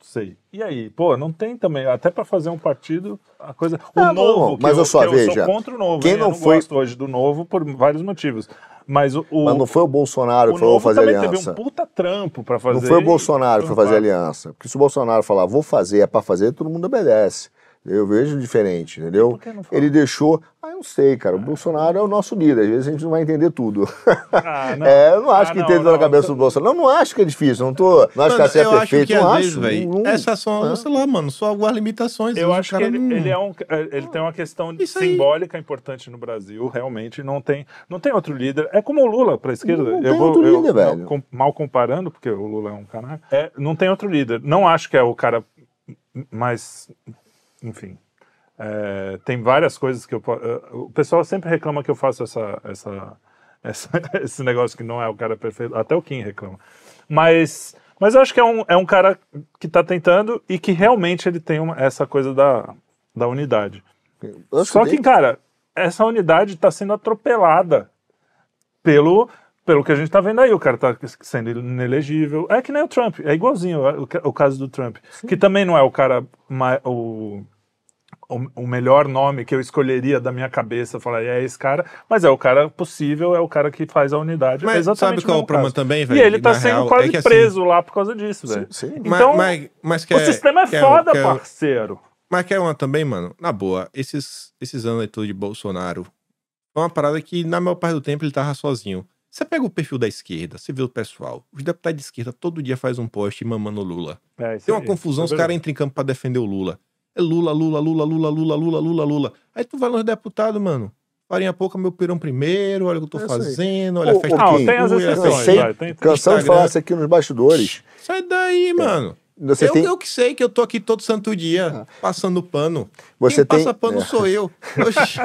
sei. E aí, pô, não tem também, até para fazer um partido, a coisa. O Ah, novo, não, mas eu, só eu veja, sou contra o novo. quem hein? não eu não foi- gosto hoje do novo por vários motivos. Mas o. Mas não foi o Bolsonaro o que falou fazer aliança. teve um puta trampo para fazer. Não foi o Bolsonaro que foi fazer aliança. Porque se o Bolsonaro falar, vou fazer, é pra fazer, todo mundo obedece. Eu vejo diferente, entendeu? por que não? Ele deixou. Ah, eu não sei, cara. O Bolsonaro é o nosso líder. Às vezes a gente não vai entender tudo. Ah, não. É, eu não acho Ah, que não, entende na cabeça do Bolsonaro. Não, não acho que é difícil. Não, tô, não acho que Mano, assim é eu acho perfeito. que não acho. vezes, velho, Não- essas são, sei lá, mano, só algumas limitações. Eu acho que ele, não- ele é um, ele tem uma questão Isso aí. simbólica importante no Brasil, realmente. Não tem, não tem outro líder. É como o Lula para a esquerda. Não eu tem vou, outro eu- líder, não, velho. com- mal comparando, porque o Lula é um canalha. É, não tem outro líder. Não acho que é o cara mais. Enfim. É, tem várias coisas que eu. eh, O pessoal sempre reclama que eu faço essa, essa, essa- esse negócio que não é o cara perfeito. Até o Kim reclama. Mas, mas eu acho que é um, é um cara que está tentando e que realmente ele tem uma- essa coisa da, da unidade. Só que, cara, essa unidade está sendo atropelada pelo, pelo que a gente está vendo aí. O cara está sendo inelegível. É que nem o Trump, é igualzinho o, ca- o caso do Trump. Que também não é o cara, o, o, o melhor nome que eu escolheria da minha cabeça, falar, é esse cara, mas é o cara possível, é o cara que faz a unidade. Mas é exatamente sabe qual é o problema caso. também, E velho? ele tá sendo real, quase é assim- preso lá por causa disso, velho. sim. Mas- Então, mas, mas o quer- sistema é quer- foda, parceiro. Mas quer uma também, mano? Na boa, esses, esses anos aí todos de Bolsonaro foi uma parada que, na maior parte do tempo, ele tava sozinho. Você pega o perfil da esquerda, você vê o pessoal. Os deputados de esquerda todo dia faz um post mamando o Lula. É, Tem uma aí, confusão, é os caras entram em campo pra defender o Lula. É Lula, Lula, Lula, Lula, Lula, Lula, Lula, Lula. Aí tu vai nos deputados, mano. Farinha pouca, meu pirão primeiro, olha o que eu tô É fazendo, olha a festa ô, Não, tem as exceções, sei- vai, tem- Cansamos de Instagram. falar isso aqui nos bastidores. Sai daí, mano. Você eu, tem, eu que sei que eu tô aqui todo santo dia, passando pano. Você Quem tem- passa pano é. sou eu. Oxi.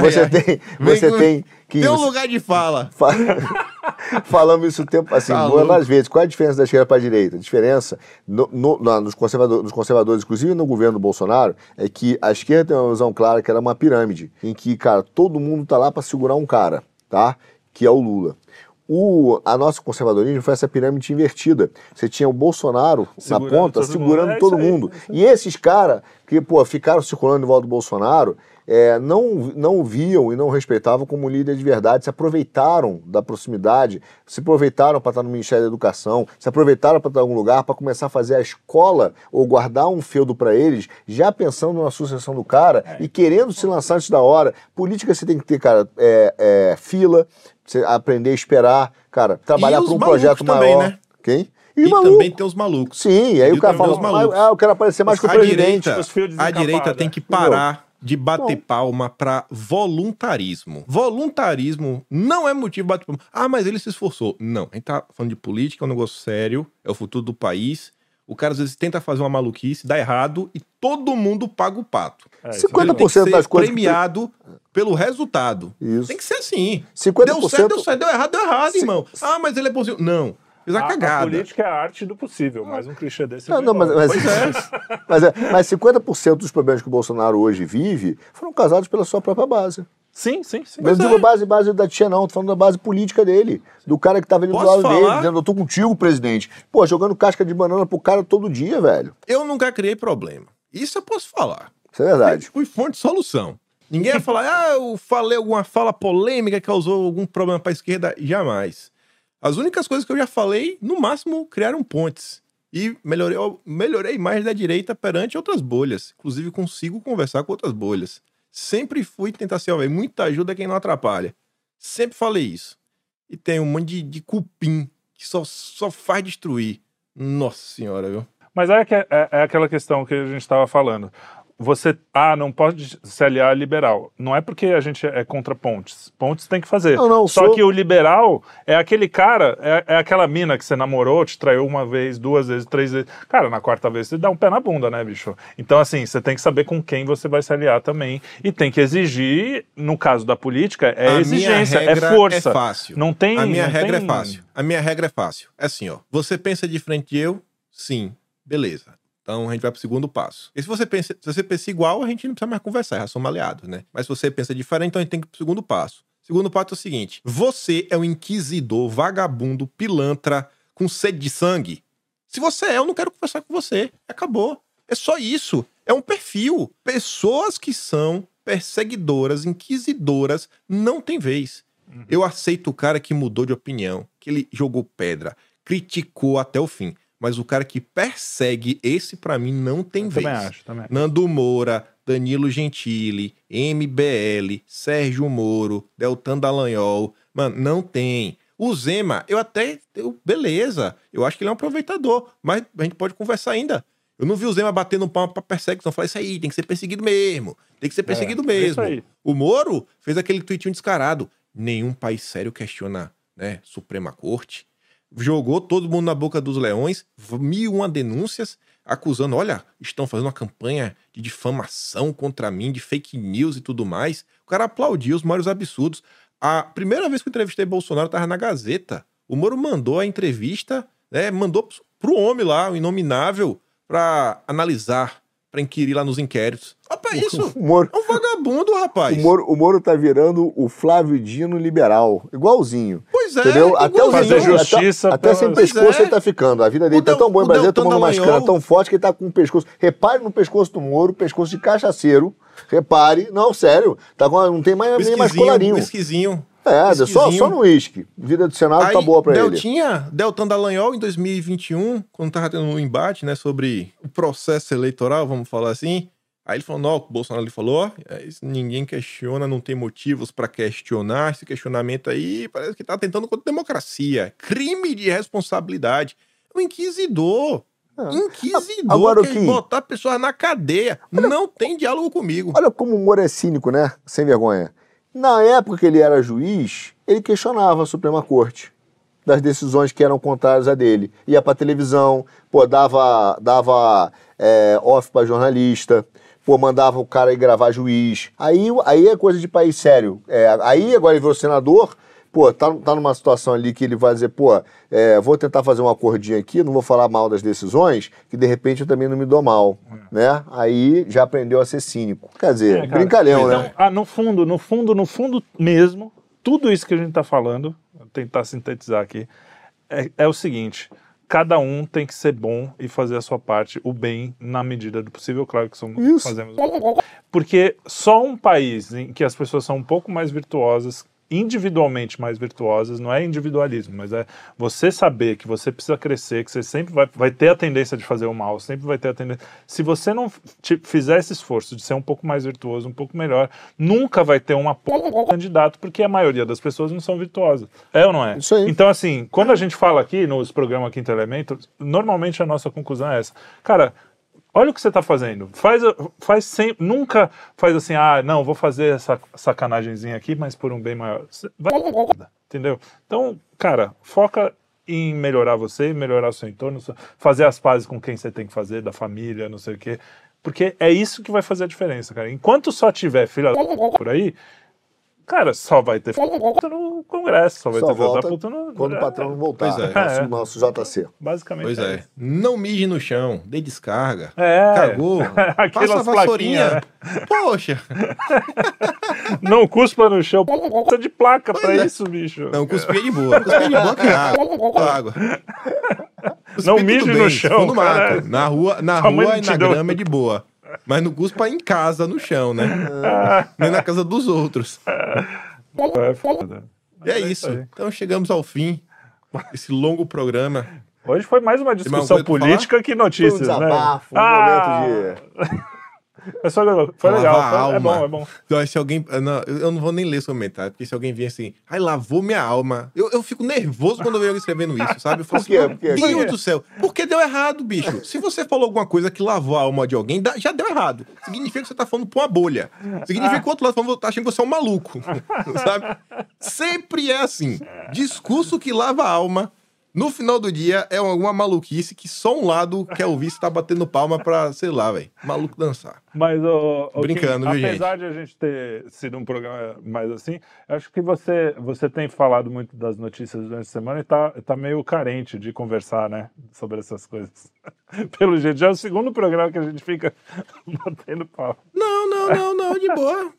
você Ai, ai. tem, você Vem- tem que Tem um lugar de fala. Fa- Falamos isso o tempo assim, Tá vezes. Qual é a diferença da esquerda para a direita? A diferença no, no- na- nos, conservadores, nos conservadores, inclusive no governo do Bolsonaro, é que a esquerda tem uma visão clara que era uma pirâmide, em que, cara, todo mundo tá lá para segurar um cara, tá? Que é o Lula. O, a nosso conservadorismo foi essa pirâmide invertida. Você tinha o Bolsonaro Segurando na ponta, todo mundo. segurando É todo aí, mundo. é isso aí. E esses caras que, pô, ficaram circulando em volta do Bolsonaro, é, não, não o viam e não o respeitavam como líder de verdade, se aproveitaram da proximidade, se aproveitaram para estar no Ministério da Educação, se aproveitaram para estar em algum lugar, para começar a fazer a escola ou guardar um feudo para eles, já pensando na sucessão do cara É. e querendo se lançar antes da hora. Política você tem que ter, cara, é, é, fila, você aprender a esperar, cara, trabalhar os para um projeto também, maior. né? Quem? E, maluco. também tem os malucos. Sim, e aí E o cara fala, os ah, eu quero aparecer mais que o a presidente. direita, os a direita tem que Entendeu? parar de bater Bom. palma pra voluntarismo. Voluntarismo não é motivo de bater palma. Ah, mas ele se esforçou. Não, a gente tá falando de política, é um negócio sério, é o futuro do país. O cara às vezes tenta fazer uma maluquice, dá errado e todo mundo paga o pato. É, isso é 50% Ele tem que ser das coisas que premiado pelo resultado. Isso. Tem que ser assim. 50% Deu certo, deu certo, deu errado, deu errado, Sim. irmão. Ah, mas ele é bonzinho. Não, fez a, A, a cagada. política é a arte do possível, mas um clichê desse Não, vai não, mas, mas, Pois é. mas, é, mas 50% dos problemas que o Bolsonaro hoje vive foram causados pela sua própria base. Sim, sim, sim. Mas não é. digo base, base da tia, não. Tô falando da base política dele. Do cara que tava ali do Posso lado falar? dele, dizendo, eu tô contigo, presidente. Pô, jogando casca de banana pro cara todo dia, velho. Eu nunca criei problema. Isso eu posso falar. Isso é verdade. Fui fonte de solução. Ninguém vai falar, ah, eu falei alguma fala polêmica que causou algum problema pra esquerda. Jamais. As únicas coisas que eu já falei, no máximo, criaram pontes. E melhorei, melhorei imagem da direita perante outras bolhas. Inclusive, consigo conversar com outras bolhas. Sempre fui tentar ser, velho, muita ajuda quem não atrapalha. Sempre falei isso. E tem um monte de, de cupim que só, só faz destruir. Nossa senhora, viu? Mas é, que- é- é aquela questão que a gente estava falando. Você, ah, não pode se aliar a liberal. Não é porque a gente é contra pontes. Pontes tem que fazer. Não, não, Só sou- que o liberal é aquele cara, é, é aquela mina que você namorou, te traiu uma vez, duas vezes, três vezes. Cara, na quarta vez você dá um pé na bunda, né, bicho? Então, assim, você tem que saber com quem você vai se aliar também. E tem que exigir, no caso da política, é A minha exigência, é regra força. É fácil. Não tem. A minha regra tem- é fácil. A minha regra é fácil. É assim, ó. Você pensa diferente de eu? Sim. Beleza. Então a gente vai pro segundo passo. E se você pensa, se você pensa igual, a gente não precisa mais conversar, já somos aliados, né? Mas se você pensa diferente, então a gente tem que ir pro segundo passo. Segundo passo é o seguinte: você é um inquisidor, vagabundo, pilantra, com sede de sangue. Se você é, eu não quero conversar com você. Acabou. É só isso. É um perfil. Pessoas que são perseguidoras, inquisidoras, não tem vez. Eu aceito o cara que mudou de opinião, que ele jogou pedra, criticou até o fim. Mas o cara que persegue, esse pra mim não tem Eu vez. Também acho, também. Nando Moura, Danilo Gentili, MBL, Sérgio Moro, Deltan Dallagnol. Mano, não tem. O Zema, eu até. eu- beleza, eu acho que ele é um aproveitador, mas a gente pode conversar ainda. Eu não vi o Zema batendo palma pra perseguição. Falei, isso aí, tem que ser perseguido mesmo. Tem que ser perseguido é mesmo. O Moro fez aquele tweetinho descarado. Nenhum país sério questiona, né, Suprema Corte. Jogou todo mundo na boca dos leões, mil uma denúncias, acusando, olha, estão fazendo uma campanha de difamação contra mim, de fake news e tudo mais. O cara aplaudiu os maiores absurdos. A primeira vez que eu entrevistei Bolsonaro tava na Gazeta. O Moro mandou a entrevista, né, mandou pro homem lá, o inominável, pra analisar, pra inquirir lá nos inquéritos. Opa, isso! O Moro, É um vagabundo, rapaz. o, Moro, o Moro tá virando o Flávio Dino liberal. Igualzinho. Pois é, Entendeu? Até, o. Fazer até- justiça Até, pela- sem pescoço é. ele tá ficando. A vida dele O tá tão boa em Brasília, tomando Dallagnol- canas tão forte que ele tá com o pescoço. Repare no pescoço do Moro, pescoço de cachaceiro. Repare. Não, sério. Tá com, não tem mais, nem mais colarinho. Whiskyzinho. É, só, só no uísque. Vida do Senado tá Aí, boa pra ele. Deltinha, Deltan Dallagnol, em 2021, quando tava tendo um embate, né, sobre o processo eleitoral, vamos falar assim, aí ele falou, não, o Bolsonaro ele falou, ó, é, ninguém questiona, não tem motivos pra questionar, esse questionamento aí parece que tá tentando contra a democracia, crime de responsabilidade, um inquisidor, inquisidor, Ah, Agora, o quer que- botar pessoas na cadeia, não tem diálogo comigo. Olha como o Moro é cínico, né? Sem vergonha. Na época que ele era juiz, ele questionava a Suprema Corte das decisões que eram contrárias a dele. Ia pra televisão, pô, dava, dava é, off pra jornalista, pô, mandava o cara ir gravar juiz. Aí, aí é coisa de país sério. É, aí agora ele virou senador, pô, tá, tá numa situação ali que ele vai dizer, pô, é, vou tentar fazer um acordinho aqui, não vou falar mal das decisões, que de repente eu também não me dou mal, né? Aí já aprendeu a ser cínico. Quer dizer, É, cara, brincalhão, então, né? ah, no fundo, no fundo, no fundo mesmo, tudo isso que a gente está falando, vou tentar sintetizar aqui, é, é o seguinte: cada um tem que ser bom e fazer a sua parte, o bem, na medida do possível, claro que somos, Isso. fazemos. Porque só um país em que as pessoas são um pouco mais virtuosas, individualmente mais virtuosas, não é individualismo, mas é você saber que você precisa crescer, que você sempre vai, vai ter a tendência de fazer o mal, sempre vai ter a tendência. Se você não fizer esse esforço de ser um pouco mais virtuoso, um pouco melhor, nunca vai ter de candidato, porque a maioria das pessoas não são virtuosas. É ou não é? Isso aí. Então, assim, quando a gente fala aqui nos programas Quinto Elemento, normalmente a nossa conclusão é essa. Cara, olha o que você está fazendo. Faz, faz sempre, nunca faz assim, ah, não, vou fazer essa sacanagemzinha aqui, mas por um bem maior. Vai, entendeu? Então, cara, foca em melhorar você, melhorar o seu entorno, fazer as pazes com quem você tem que fazer, da família, não sei o quê. Porque é isso que vai fazer a diferença, cara. Enquanto só tiver filha por aí, Cara, só vai ter puta no Congresso, só vai Só ter volta puta no. Quando o é, patrão não voltar. Pois é. Nosso, nosso JC. Basicamente. Pois é. isso. Não mije no chão, dê descarga. É. Cagou. Aquelas Passa a vassourinha. Poxa. Não cuspa no chão. Precisa de placa pra é. isso, bicho. Não, cuspir de boa. Cuspir de boa que é água. Com água. Não mije no chão, no mato. Na rua, na Sua rua e na grama é de boa. Mas não cuspa em casa, no chão, né? Nem na casa dos outros. É foda. E é isso. aí. Então chegamos ao fim desse longo programa. Hoje foi mais uma discussão pra política que Foi um notícias, né? desabafo, um Ah! momento de. Mas foi, foi legal, foi- é alma. bom, é bom. Então, se alguém. Não, eu não vou nem ler esse comentário, porque se alguém vier assim, ai, lavou minha alma. Eu, eu fico nervoso quando eu vejo alguém escrevendo isso, sabe? Eu falo Por quê? assim, Por quê? Deus Por quê? do céu, porque deu errado, bicho. Se você falou alguma coisa que lavou a alma de alguém, já deu errado. Significa que você tá falando pra uma bolha. Significa que o outro lado tá falando- tá achando que você é um maluco. sabe? Sempre é assim. Discurso que lava a alma. No final do dia é alguma maluquice que só um lado quer ouvir se tá batendo palma pra, sei lá, velho, maluco dançar. Mas, ô, ô, Brincando, Kim, viu, apesar de a gente ter sido um programa mais assim, acho que você, você tem falado muito das notícias durante a semana e tá, tá meio carente de conversar, né, sobre essas coisas. Pelo jeito, já é o segundo programa que a gente fica batendo pau. Não, não, não, não, de boa.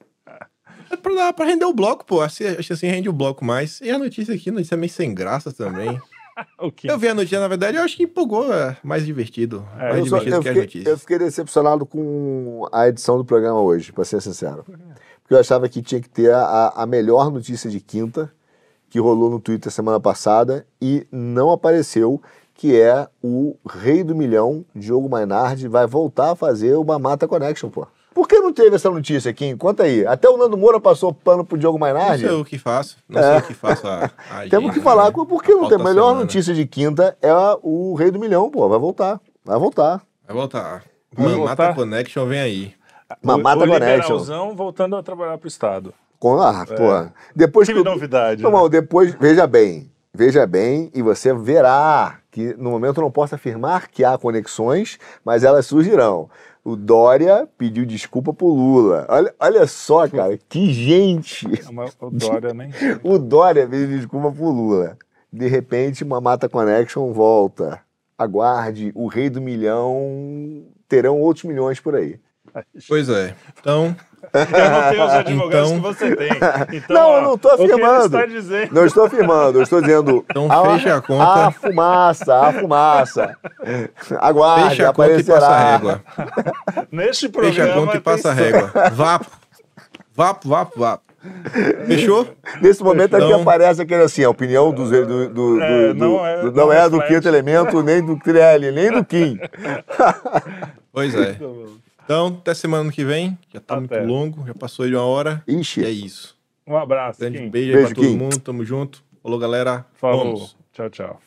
É pra, dar, pra render o bloco, pô. Acho que assim rende o bloco mais. E a notícia aqui, notícia é meio sem graça também. O Kim. Eu vi a notícia, na verdade, eu acho que empolgou, é mais divertido. É, mais Eu, só- divertido eu que as fiquei, notícias. eu fiquei decepcionado com a edição do programa hoje, pra ser sincero. Porque eu achava que tinha que ter a, a melhor notícia de quinta, que rolou no Twitter semana passada, e não apareceu, que é o Rei do Milhão, Diogo Mainardi, vai voltar a fazer o Mamata Connection, pô. Por que não teve essa notícia aqui? Conta aí. Até o Nando Moura passou pano pro Diogo Não Mainardi. sei o que faço. Não sei o que faço a, a É. Temos que agenda, falar, né? por que não tem? A melhor semana. notícia de quinta é o Rei do Milhão, pô. Vai voltar. Vai voltar. Vai voltar. Vai Mamata voltar? Connection vem aí. Mamata o, o Connection. voltando a trabalhar pro Estado. Com, ah, pô. Depois Que que. novidade. Irmão, né? depois, veja bem. Veja bem, e você verá que no momento eu não posso afirmar que há conexões, mas elas surgirão. O Dória pediu desculpa pro Lula. Olha, olha só, cara, que gente! É O Dória nem. O Dória pediu desculpa pro Lula. De repente, uma Mata Connection volta. Aguarde, o rei do milhão terão outros milhões por aí. Pois é. Então, Eu não tenho os advogados Então- que você tem. Então, Não, ó, eu não ele afirmando. está dizendo. Não estou afirmando, eu estou dizendo. Então a, fecha a conta. A fumaça, a fumaça. Aguarde, fecha a conta e aparecerá. passa a régua. Neste programa. Fecha a conta e passa a régua. Vapo. Vapo, vapo, vapo. Fechou? Nesse momento aqui Então- aparece aquele assim, a opinião do, do, do, do- É, do- não é- do- não não é do quinto elemento, nem do Trielli, nem do Kim. Pois é. Então, até semana que vem. Já tá Até. muito longo, já passou de uma hora. Ixi. E é isso. Um abraço. Grande Kim. beijo, aí Beijo, pra todo mundo. Tamo junto. Falou, galera. Falou. Vamos. Tchau, tchau.